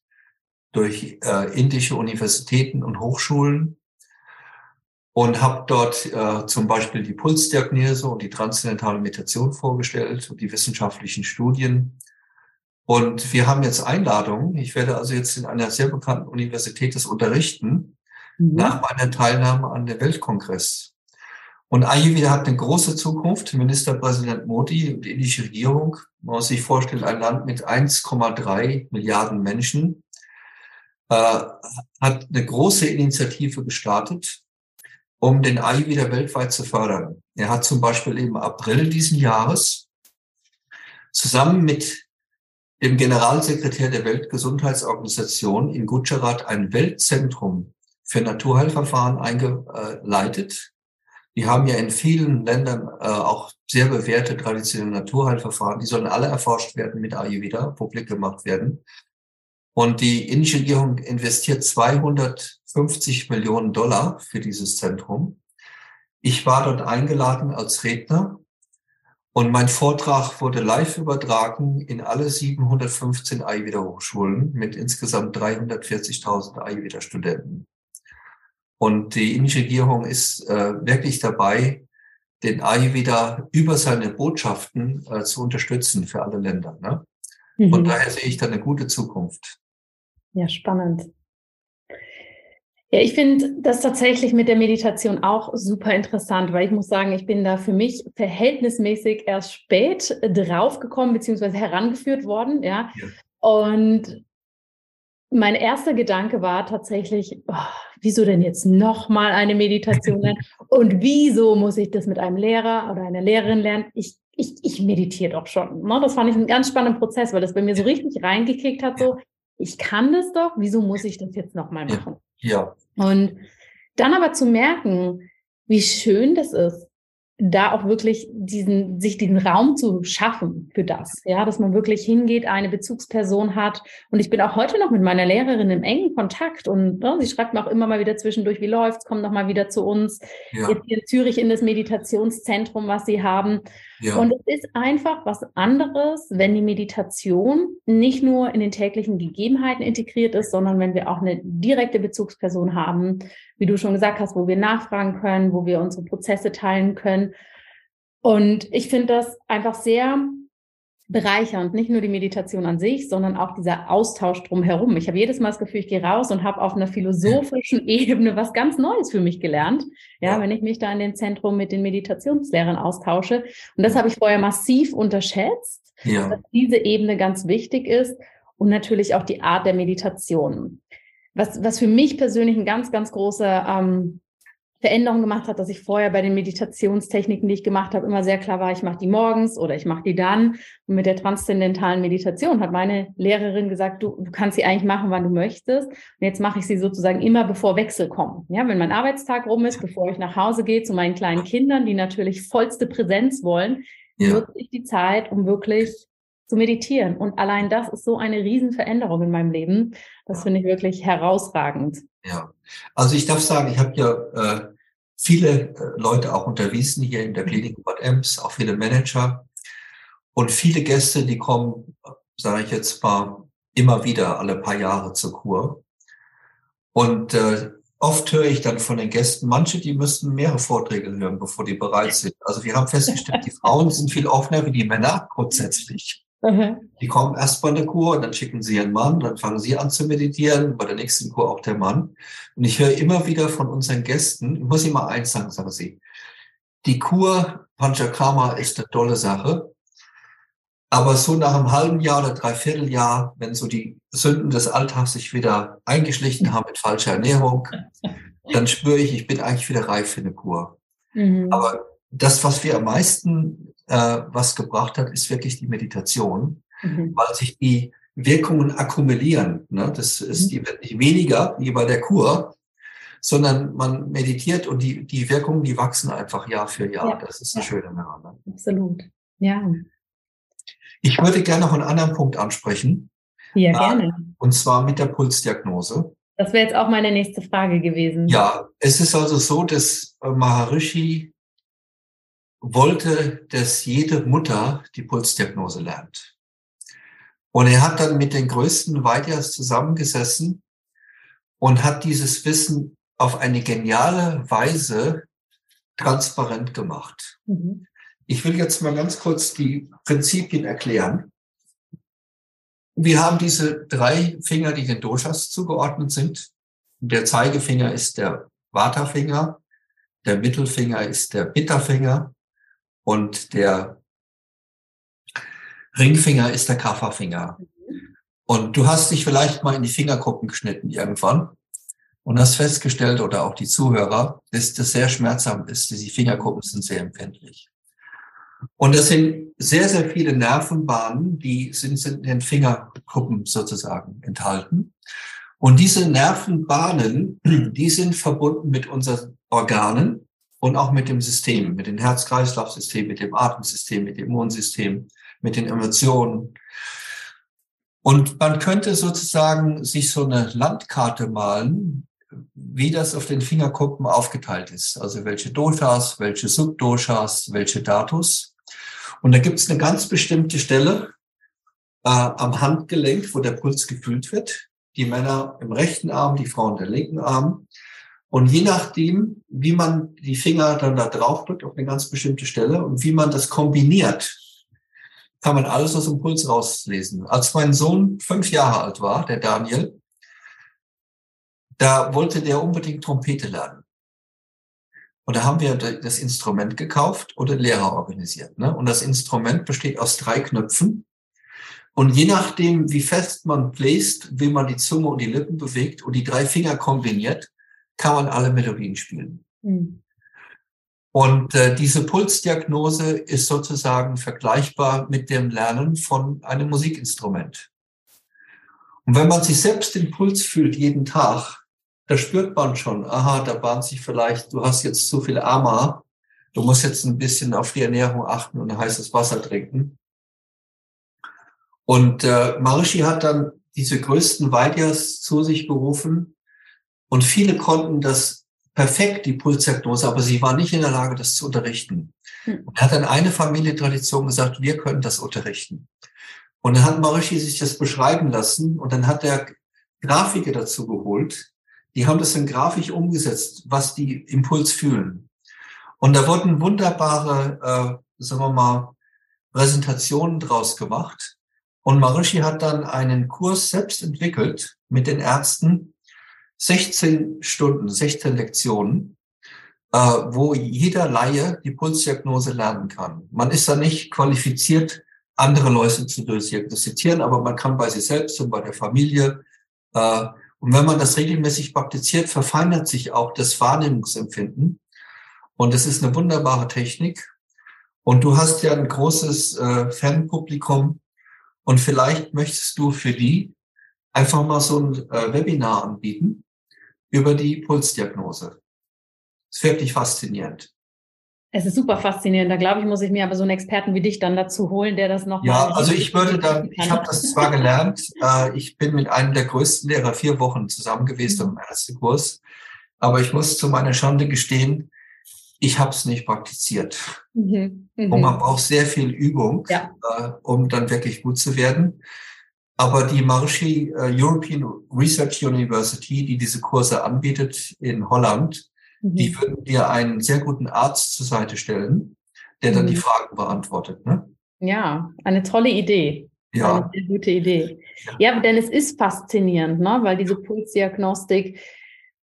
[SPEAKER 2] durch äh, indische Universitäten und Hochschulen und habe dort äh, zum Beispiel die Pulsdiagnose und die transzendentale Meditation vorgestellt und die wissenschaftlichen Studien. Und wir haben jetzt Einladungen. Ich werde also jetzt in einer sehr bekannten Universität das unterrichten, mhm. nach meiner Teilnahme an der Weltkongress. Und Ayurveda hat eine große Zukunft. Ministerpräsident Modi und die indische Regierung, man muss sich vorstellen, ein Land mit 1,3 Milliarden Menschen, äh, hat eine große Initiative gestartet, um den Ayurveda weltweit zu fördern. Er hat zum Beispiel im April diesen Jahres zusammen mit dem Generalsekretär der Weltgesundheitsorganisation in Gujarat ein Weltzentrum für Naturheilverfahren eingeleitet. Die haben ja in vielen Ländern äh, auch sehr bewährte traditionelle Naturheilverfahren. Die sollen alle erforscht werden mit Ayurveda, publik gemacht werden. Und die indische Regierung investiert 250 Millionen Dollar für dieses Zentrum. Ich war dort eingeladen als Redner und mein Vortrag wurde live übertragen in alle 715 Ayurveda Hochschulen mit insgesamt 340.000 Ayurveda Studenten. Und die indische Regierung ist äh, wirklich dabei, den Ayurveda über seine Botschaften äh, zu unterstützen für alle Länder. Ne? Mhm. Von daher sehe ich da eine gute Zukunft.
[SPEAKER 1] Ja, spannend. Ja, ich finde das tatsächlich mit der Meditation auch super interessant, weil ich muss sagen, ich bin da für mich verhältnismäßig erst spät draufgekommen beziehungsweise herangeführt worden, ja. ja. Und mein erster Gedanke war tatsächlich, oh, wieso denn jetzt nochmal eine Meditation lernen? Und wieso muss ich das mit einem Lehrer oder einer Lehrerin lernen? Ich ich, ich meditiere doch schon. Ne? Das fand ich einen ganz spannenden Prozess, weil das bei mir so richtig reingekickt hat, so, ich kann das doch, wieso muss ich das jetzt nochmal machen?
[SPEAKER 2] Ja.
[SPEAKER 1] Und dann aber zu merken, wie schön das ist, da auch wirklich diesen, sich diesen Raum zu schaffen für das, ja, dass man wirklich hingeht, eine Bezugsperson hat. Und ich bin auch heute noch mit meiner Lehrerin im engen Kontakt und ne, sie schreibt mir auch immer mal wieder zwischendurch, wie läuft's, komm noch mal wieder zu uns. Ja. Jetzt hier in Zürich in das Meditationszentrum, was sie haben. Ja. Und es ist einfach was anderes, wenn die Meditation nicht nur in den täglichen Gegebenheiten integriert ist, sondern wenn wir auch eine direkte Bezugsperson haben, wie du schon gesagt hast, wo wir nachfragen können, wo wir unsere Prozesse teilen können. Und ich finde das einfach sehr bereichernd, nicht nur die Meditation an sich, sondern auch dieser Austausch drumherum. Ich habe jedes Mal das Gefühl, ich gehe raus und habe auf einer philosophischen Ebene was ganz Neues für mich gelernt. Ja, wenn ich mich da in dem Zentrum mit den Meditationslehrern austausche. Und das habe ich vorher massiv unterschätzt, ja. dass diese Ebene ganz wichtig ist und natürlich auch die Art der Meditation was, was für mich persönlich ein ganz, ganz großer ähm, Veränderung gemacht hat, dass ich vorher bei den Meditationstechniken, die ich gemacht habe, immer sehr klar war, ich mache die morgens oder ich mache die dann. Und mit der transzendentalen Meditation hat meine Lehrerin gesagt, du, du kannst sie eigentlich machen, wann du möchtest. Und jetzt mache ich sie sozusagen immer, bevor Wechsel kommen. Ja, wenn mein Arbeitstag rum ist, bevor ich nach Hause gehe zu meinen kleinen Kindern, die natürlich vollste Präsenz wollen, ja. nutze ich die Zeit, um wirklich zu meditieren. Und allein das ist so eine Riesenveränderung in meinem Leben. Das finde ich wirklich herausragend.
[SPEAKER 2] Ja, also ich darf sagen, ich habe ja äh, viele äh, Leute auch unterwiesen hier in der mhm. Klinik Bad Ems, auch viele Manager und viele Gäste, die kommen, sage ich jetzt mal, immer wieder alle paar Jahre zur Kur. Und äh, oft höre ich dann von den Gästen, manche, die müssten mehrere Vorträge hören, bevor die bereit sind. Also wir haben festgestellt, die Frauen sind viel offener wie die Männer grundsätzlich. Mhm. Die kommen erst bei der Kur und dann schicken sie ihren Mann, dann fangen sie an zu meditieren, bei der nächsten Kur auch der Mann. Und ich höre immer wieder von unseren Gästen, ich muss ich mal eins sagen, sagen sie, die Kur Panchakarma ist eine tolle Sache, aber so nach einem halben Jahr oder dreiviertel Jahr, wenn so die Sünden des Alltags sich wieder eingeschlichen haben mit falscher Ernährung, dann spüre ich, ich bin eigentlich wieder reif für eine Kur. Mhm. Aber das, was wir am meisten äh, was gebracht hat, ist wirklich die Meditation, mhm. weil sich die Wirkungen akkumulieren. Ne? Das ist, mhm. die wird nicht weniger wie bei der Kur, sondern man meditiert und die, die Wirkungen, die wachsen einfach Jahr für Jahr. Ja. Das ist das ja. Schöne daran.
[SPEAKER 1] Ne? Absolut. Ja.
[SPEAKER 2] Ich würde gerne noch einen anderen Punkt ansprechen.
[SPEAKER 1] Ja, gerne.
[SPEAKER 2] Und zwar mit der Pulsdiagnose.
[SPEAKER 1] Das wäre jetzt auch meine nächste Frage gewesen.
[SPEAKER 2] Ja, es ist also so, dass äh, Maharishi wollte, dass jede Mutter die Pulsdiagnose lernt. Und er hat dann mit den größten Weiders zusammengesessen und hat dieses Wissen auf eine geniale Weise transparent gemacht. Mhm. Ich will jetzt mal ganz kurz die Prinzipien erklären. Wir haben diese drei Finger, die den Doshas zugeordnet sind. Der Zeigefinger ist der Vata-Finger, der Mittelfinger ist der Pitta-Finger und der Ringfinger ist der Kafferfinger. Und du hast dich vielleicht mal in die Fingerkuppen geschnitten irgendwann und hast festgestellt, oder auch die Zuhörer, dass das sehr schmerzhaft ist. Die Fingerkuppen sind sehr empfindlich. Und das sind sehr, sehr viele Nervenbahnen, die sind, sind in den Fingerkuppen sozusagen enthalten. Und diese Nervenbahnen, die sind verbunden mit unseren Organen und auch mit dem System, mit dem Herz-Kreislauf-System, mit dem Atemsystem, mit dem Immunsystem, mit den Emotionen. Und man könnte sozusagen sich so eine Landkarte malen, wie das auf den Fingerkuppen aufgeteilt ist. Also welche Doshas, welche Subdoshas, welche Datus. Und da gibt es eine ganz bestimmte Stelle äh, am Handgelenk, wo der Puls gefühlt wird. Die Männer im rechten Arm, die Frauen im linken Arm. Und je nachdem, wie man die Finger dann da drauf drückt auf eine ganz bestimmte Stelle und wie man das kombiniert, kann man alles aus dem Puls rauslesen. Als mein Sohn fünf Jahre alt war, der Daniel, da wollte der unbedingt Trompete lernen. Und da haben wir das Instrument gekauft oder Lehrer organisiert. Ne? Und das Instrument besteht aus drei Knöpfen. Und je nachdem, wie fest man bläst, wie man die Zunge und die Lippen bewegt und die drei Finger kombiniert, kann man alle Melodien spielen. Mhm. Und äh, diese Pulsdiagnose ist sozusagen vergleichbar mit dem Lernen von einem Musikinstrument. Und wenn man sich selbst den Puls fühlt jeden Tag, da spürt man schon, aha, da bahnt sich vielleicht, du hast jetzt zu viel Ama, du musst jetzt ein bisschen auf die Ernährung achten und heißes Wasser trinken. Und äh, Maharishi hat dann diese größten Vaidyas zu sich berufen und viele konnten das perfekt, die Pulsdiagnose, aber sie war nicht in der Lage, das zu unterrichten. Hm. Und er hat dann eine Familientradition gesagt, wir können das unterrichten. Und dann hat Maharishi sich das beschreiben lassen und dann hat er Grafiker dazu geholt. Die haben das in Grafik umgesetzt, was die Impuls fühlen. Und da wurden wunderbare, äh, sagen wir mal, Präsentationen draus gemacht. Und Maharishi hat dann einen Kurs selbst entwickelt mit den Ärzten, 16 Stunden, 16 Lektionen, äh, wo jeder Laie die Pulsdiagnose lernen kann. Man ist da nicht qualifiziert, andere Leute zu diagnostizieren, aber man kann bei sich selbst und bei der Familie. Äh, und wenn man das regelmäßig praktiziert, verfeinert sich auch das Wahrnehmungsempfinden. Und es ist eine wunderbare Technik. Und du hast ja ein großes äh, Fanpublikum. Und vielleicht möchtest du für die einfach mal so ein äh, Webinar anbieten, über die Pulsdiagnose. Das ist wirklich faszinierend.
[SPEAKER 1] Es ist super faszinierend. Da glaube ich, muss ich mir aber so einen Experten wie dich dann dazu holen, der das noch
[SPEAKER 2] Ja, also ich würde dann, ich habe das zwar gelernt, äh, ich bin mit einem der größten Lehrer vier Wochen zusammen gewesen im ersten Kurs, aber ich muss zu meiner Schande gestehen, ich habe es nicht praktiziert. Mhm. Mhm. Und man braucht sehr viel Übung, ja. äh, um dann wirklich gut zu werden. Aber die Marschi uh, European Research University, die diese Kurse anbietet in Holland, mhm. die würden dir einen sehr guten Arzt zur Seite stellen, der dann mhm. die Fragen beantwortet. Ne?
[SPEAKER 1] Ja, eine tolle Idee. Ja. Eine sehr gute Idee. Ja. ja, denn es ist faszinierend, ne? weil diese Pulsdiagnostik,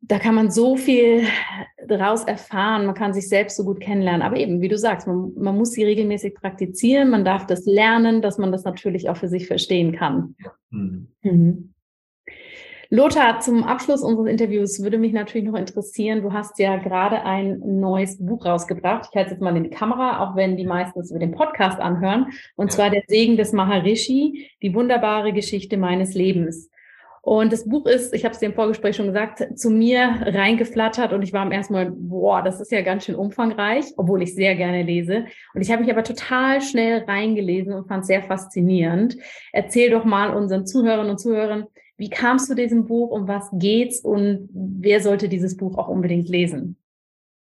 [SPEAKER 1] da kann man so viel daraus erfahren, man kann sich selbst so gut kennenlernen. Aber eben, wie du sagst, man, man, muss sie regelmäßig praktizieren, man darf das lernen, dass man das natürlich auch für sich verstehen kann. Mhm. Mhm. Lothar, zum Abschluss unseres Interviews würde mich natürlich noch interessieren, du hast ja gerade ein neues Buch rausgebracht. Ich halte es jetzt mal in die Kamera, auch wenn die meisten es über den Podcast anhören. Und ja. zwar der Segen des Maharishi, die wunderbare Geschichte meines Lebens. Und das Buch ist, ich habe es dir im Vorgespräch schon gesagt, zu mir reingeflattert und ich war am ersten Mal, boah, das ist ja ganz schön umfangreich, obwohl ich sehr gerne lese. Und ich habe mich aber total schnell reingelesen und fand es sehr faszinierend. Erzähl doch mal unseren Zuhörern und Zuhörern, wie kamst du diesem Buch, um was geht's und wer sollte dieses Buch auch unbedingt lesen?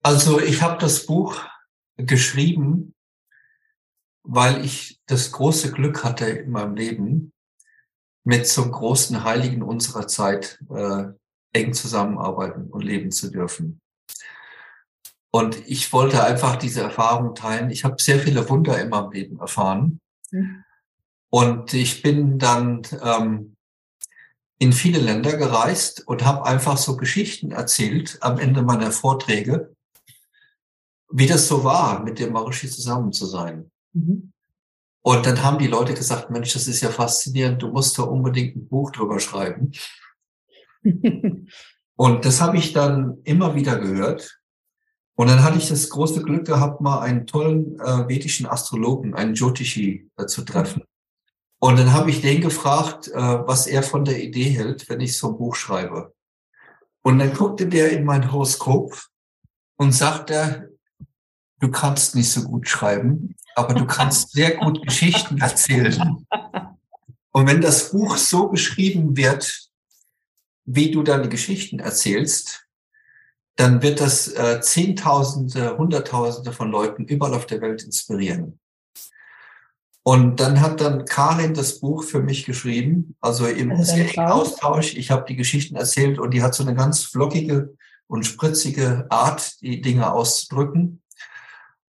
[SPEAKER 2] Also ich habe das Buch geschrieben, weil ich das große Glück hatte in meinem Leben, mit so großen Heiligen unserer Zeit äh, eng zusammenarbeiten und leben zu dürfen. Und ich wollte einfach diese Erfahrung teilen. Ich habe sehr viele Wunder in meinem Leben erfahren. Mhm. Und ich bin dann ähm, in viele Länder gereist und habe einfach so Geschichten erzählt am Ende meiner Vorträge, wie das so war, mit dem Marishi zusammen zu sein. Mhm. Und dann haben die Leute gesagt, Mensch, das ist ja faszinierend, du musst da unbedingt ein Buch drüber schreiben. und das habe ich dann immer wieder gehört. Und dann hatte ich das große Glück gehabt, mal einen tollen äh, vedischen Astrologen, einen Jyotishi, äh, zu treffen. Und dann habe ich den gefragt, äh, was er von der Idee hält, wenn ich so ein Buch schreibe. Und dann guckte der in mein Horoskop und sagte, du kannst nicht so gut schreiben aber du kannst sehr gut Geschichten erzählen. Und wenn das Buch so geschrieben wird, wie du deine Geschichten erzählst, dann wird das äh, Zehntausende, Hunderttausende von Leuten überall auf der Welt inspirieren. Und dann hat dann Karin das Buch für mich geschrieben, also im also Austausch. Ich habe die Geschichten erzählt und die hat so eine ganz flockige und spritzige Art, die Dinge auszudrücken.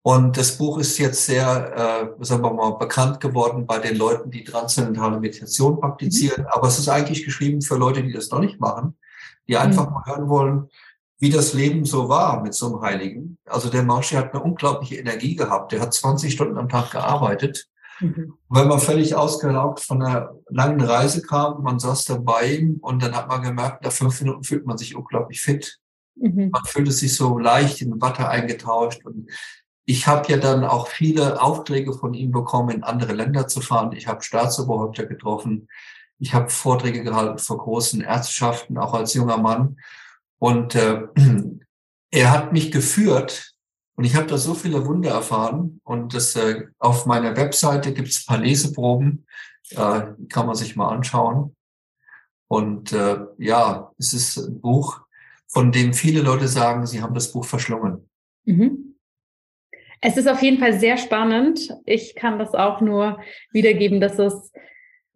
[SPEAKER 2] Und das Buch ist jetzt sehr, äh, sagen wir mal, bekannt geworden bei den Leuten, die transzendentale Meditation praktizieren. Mhm. Aber es ist eigentlich geschrieben für Leute, die das noch nicht machen, die einfach mhm. mal hören wollen, wie das Leben so war mit so einem Heiligen. Also der Marschi hat eine unglaubliche Energie gehabt. Der hat 20 Stunden am Tag gearbeitet. Mhm. Wenn man völlig ausgelaugt von einer langen Reise kam, man saß dabei und dann hat man gemerkt, nach fünf Minuten fühlt man sich unglaublich fit. Mhm. Man fühlte sich so leicht in Watte eingetauscht. Und ich habe ja dann auch viele Aufträge von ihm bekommen, in andere Länder zu fahren. Ich habe Staatsoberhäupter getroffen. Ich habe Vorträge gehalten vor großen Ärztschaften, auch als junger Mann. Und äh, er hat mich geführt und ich habe da so viele Wunder erfahren. Und das, äh, auf meiner Webseite gibt es paar Leseproben, äh, kann man sich mal anschauen. Und äh, ja, es ist ein Buch, von dem viele Leute sagen, sie haben das Buch verschlungen. Mhm.
[SPEAKER 1] Es ist auf jeden Fall sehr spannend. Ich kann das auch nur wiedergeben, dass es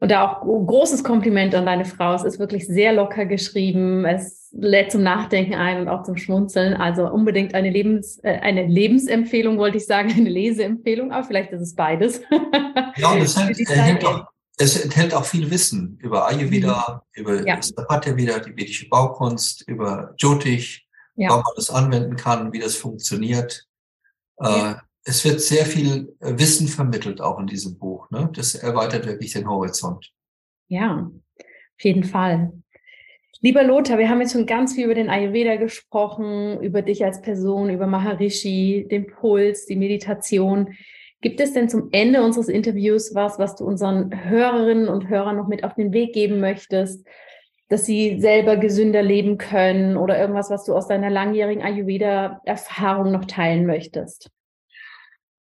[SPEAKER 1] da auch großes Kompliment an deine Frau. Es ist wirklich sehr locker geschrieben. Es lädt zum Nachdenken ein und auch zum Schmunzeln. Also unbedingt eine Lebens, äh, eine Lebensempfehlung, wollte ich sagen, eine Leseempfehlung, aber vielleicht ist es beides.
[SPEAKER 2] Ja, und es, enthält auch, es enthält auch viel Wissen über Ayurveda, mhm. über ja. Stapatya wieder, die vedische Baukunst, über Jyotish, ja. wann man das anwenden kann, wie das funktioniert. Ja. Äh, es wird sehr viel äh, Wissen vermittelt, auch in diesem Buch. Ne? Das erweitert wirklich den Horizont.
[SPEAKER 1] Ja, auf jeden Fall. Lieber Lothar, wir haben jetzt schon ganz viel über den Ayurveda gesprochen, über dich als Person, über Maharishi, den Puls, die Meditation. Gibt es denn zum Ende unseres Interviews was, was du unseren Hörerinnen und Hörern noch mit auf den Weg geben möchtest, dass sie selber gesünder leben können oder irgendwas, was du aus deiner langjährigen Ayurveda-Erfahrung noch teilen möchtest?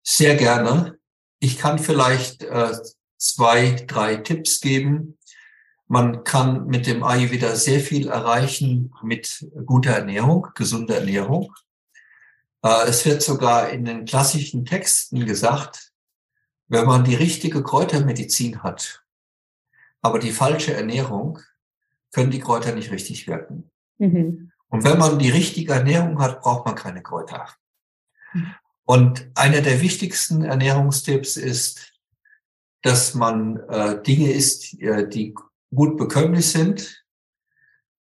[SPEAKER 2] Sehr gerne. Ich kann vielleicht äh, zwei, drei Tipps geben. Man kann mit dem Ayurveda sehr viel erreichen mit guter Ernährung, gesunder Ernährung. Äh, es wird sogar in den klassischen Texten gesagt, wenn man die richtige Kräutermedizin hat, aber die falsche Ernährung, können die Kräuter nicht richtig wirken. Mhm. Und wenn man die richtige Ernährung hat, braucht man keine Kräuter. Mhm. Und einer der wichtigsten Ernährungstipps ist, dass man äh, Dinge isst, äh, die gut bekömmlich sind.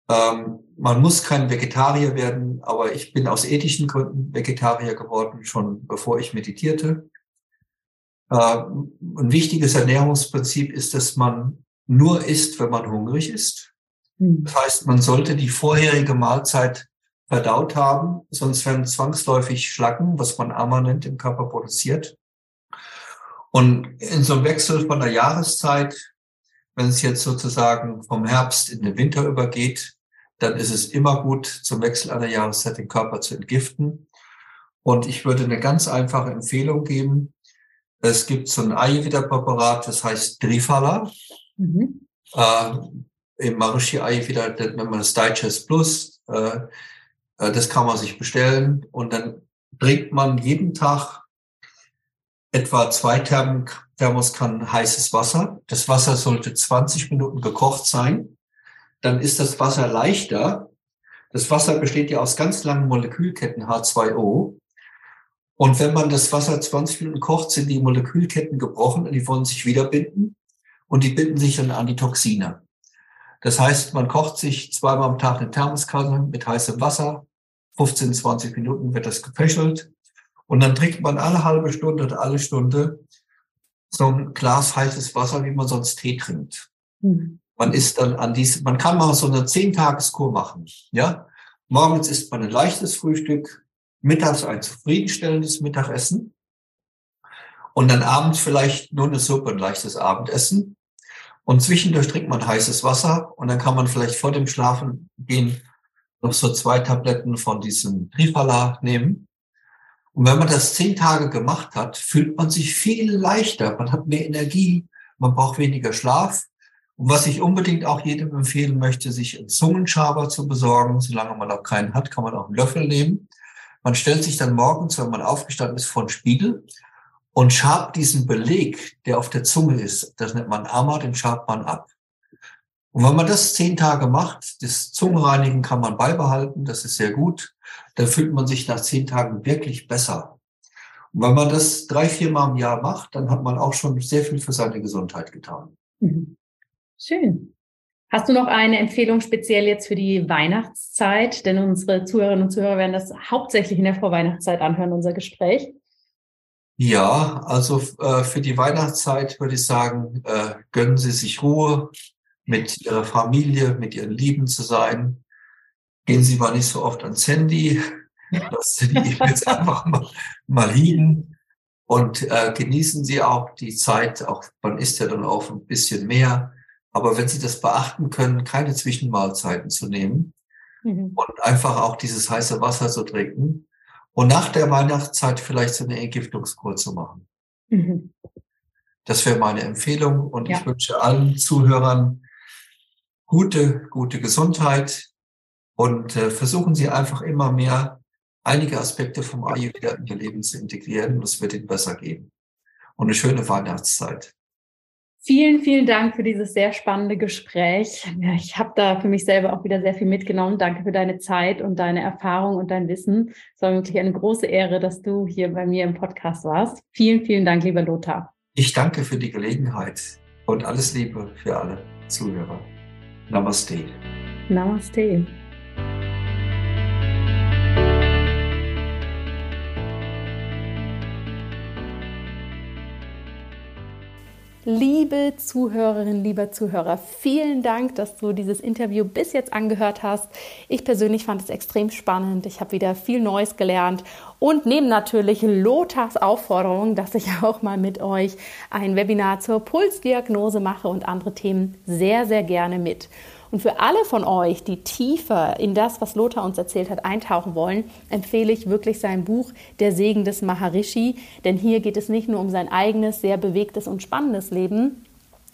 [SPEAKER 2] Ähm, man muss kein Vegetarier werden, aber ich bin aus ethischen Gründen Vegetarier geworden, schon bevor ich meditierte. Äh, ein wichtiges Ernährungsprinzip ist, dass man nur isst, wenn man hungrig ist. Hm. Das heißt, man sollte die vorherige Mahlzeit verdaut haben, sonst werden zwangsläufig Schlacken, was man Ammer nennt, im Körper produziert. Und in so einem Wechsel von der Jahreszeit, wenn es jetzt sozusagen vom Herbst in den Winter übergeht, dann ist es immer gut, zum Wechsel einer Jahreszeit den Körper zu entgiften. Und ich würde eine ganz einfache Empfehlung geben. Es gibt so ein Ayurveda-Präparat, das heißt Drifala. Mhm. Äh, Im Maharishi Ayurveda nennt man das Digest Plus. Äh, äh, das kann man sich bestellen und dann trinkt man jeden Tag etwa zwei Thermoskannen heißes Wasser. Das Wasser sollte 20 Minuten gekocht sein. Dann ist das Wasser leichter. Das Wasser besteht ja aus ganz langen Molekülketten H2O. Und wenn man das Wasser 20 Minuten kocht, sind die Molekülketten gebrochen und die wollen sich wieder binden und die binden sich dann an die Toxine. Das heißt, man kocht sich zweimal am Tag eine Thermoskanne mit heißem Wasser, 15, 20 Minuten wird das gefächelt. Und dann trinkt man alle halbe Stunde oder alle Stunde so ein Glas heißes Wasser, wie man sonst Tee trinkt. Mhm. Man ist dann an diese, man kann mal so eine Zehn-Tages-Kur machen, ja. Morgens isst man ein leichtes Frühstück, mittags ein zufriedenstellendes Mittagessen und dann abends vielleicht nur eine Suppe, ein leichtes Abendessen. Und zwischendurch trinkt man heißes Wasser und dann kann man vielleicht vor dem Schlafen gehen noch so zwei Tabletten von diesem Trifala nehmen. Und wenn man das zehn Tage gemacht hat, fühlt man sich viel leichter. Man hat mehr Energie, man braucht weniger Schlaf. Und was ich unbedingt auch jedem empfehlen möchte, sich einen Zungenschaber zu besorgen. Solange man noch keinen hat, kann man auch einen Löffel nehmen. Man stellt sich dann morgens, wenn man aufgestanden ist, vor den Spiegel und schabt diesen Beleg, der auf der Zunge ist. Das nennt man Amma, den schabt man ab. Und wenn man das zehn Tage macht, das Zungenreinigen kann man beibehalten, das ist sehr gut, dann fühlt man sich nach zehn Tagen wirklich besser. Und wenn man das drei, vier Mal im Jahr macht, dann hat man auch schon sehr viel für seine Gesundheit getan.
[SPEAKER 1] Mhm. Schön. Hast du noch eine Empfehlung speziell jetzt für die Weihnachtszeit? Denn unsere Zuhörerinnen und Zuhörer werden das hauptsächlich in der Vorweihnachtszeit anhören, unser Gespräch.
[SPEAKER 2] Ja, also äh, für die Weihnachtszeit würde ich sagen, äh, gönnen Sie sich Ruhe, mit ihrer Familie, mit ihren Lieben zu sein. gehen Sie mal nicht so oft ans Handy, lassen Sie die E-Mails einfach mal, mal liegen und äh, genießen Sie auch die Zeit, auch man isst ja dann auch ein bisschen mehr, aber wenn Sie das beachten können, keine Zwischenmahlzeiten zu nehmen mhm. und einfach auch dieses heiße Wasser zu trinken und nach der Weihnachtszeit vielleicht so eine Entgiftungskur zu machen. Mhm. Das wäre meine Empfehlung und ja. ich wünsche allen Zuhörern gute, gute Gesundheit und äh, versuchen Sie einfach immer mehr einige Aspekte vom Ayurveda in Ihr Leben zu integrieren und es wird Ihnen besser gehen. Und eine schöne Weihnachtszeit.
[SPEAKER 1] Vielen, vielen Dank für dieses sehr spannende Gespräch. Ich habe da für mich selber auch wieder sehr viel mitgenommen. Danke für deine Zeit und deine Erfahrung und dein Wissen. Es war wirklich eine große Ehre, dass du hier bei mir im Podcast warst. Vielen, vielen Dank, lieber Lothar.
[SPEAKER 2] Ich danke für die Gelegenheit und alles Liebe für alle Zuhörer. Namaste.
[SPEAKER 1] Namaste. Liebe Zuhörerin, lieber Zuhörer, vielen Dank, dass du dieses Interview bis jetzt angehört hast. Ich persönlich fand es extrem spannend. Ich habe wieder viel Neues gelernt und nehme natürlich Lothars Aufforderung, dass ich auch mal mit euch ein Webinar zur Pulsdiagnose mache und andere Themen sehr, sehr gerne mit. Und für alle von euch, die tiefer in das, was Lothar uns erzählt hat, eintauchen wollen, empfehle ich wirklich sein Buch Der Segen des Maharishi. Denn hier geht es nicht nur um sein eigenes, sehr bewegtes und spannendes Leben,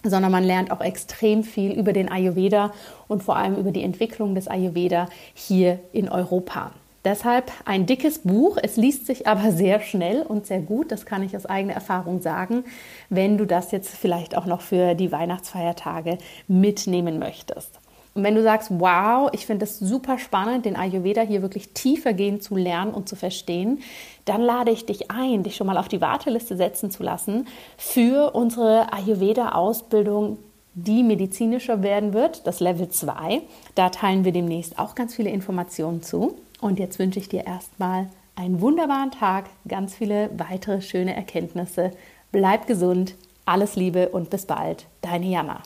[SPEAKER 1] sondern man lernt auch extrem viel über den Ayurveda und vor allem über die Entwicklung des Ayurveda hier in Europa. Deshalb ein dickes Buch. Es liest sich aber sehr schnell und sehr gut. Das kann ich aus eigener Erfahrung sagen, wenn du das jetzt vielleicht auch noch für die Weihnachtsfeiertage mitnehmen möchtest. Und wenn du sagst, wow, ich finde es super spannend, den Ayurveda hier wirklich tiefergehend zu lernen und zu verstehen, dann lade ich dich ein, dich schon mal auf die Warteliste setzen zu lassen für unsere Ayurveda-Ausbildung, die medizinischer werden wird, das Level 2. Da teilen wir demnächst auch ganz viele Informationen zu. Und jetzt wünsche ich dir erstmal einen wunderbaren Tag, ganz viele weitere schöne Erkenntnisse. Bleib gesund, alles Liebe und bis bald, deine Jana.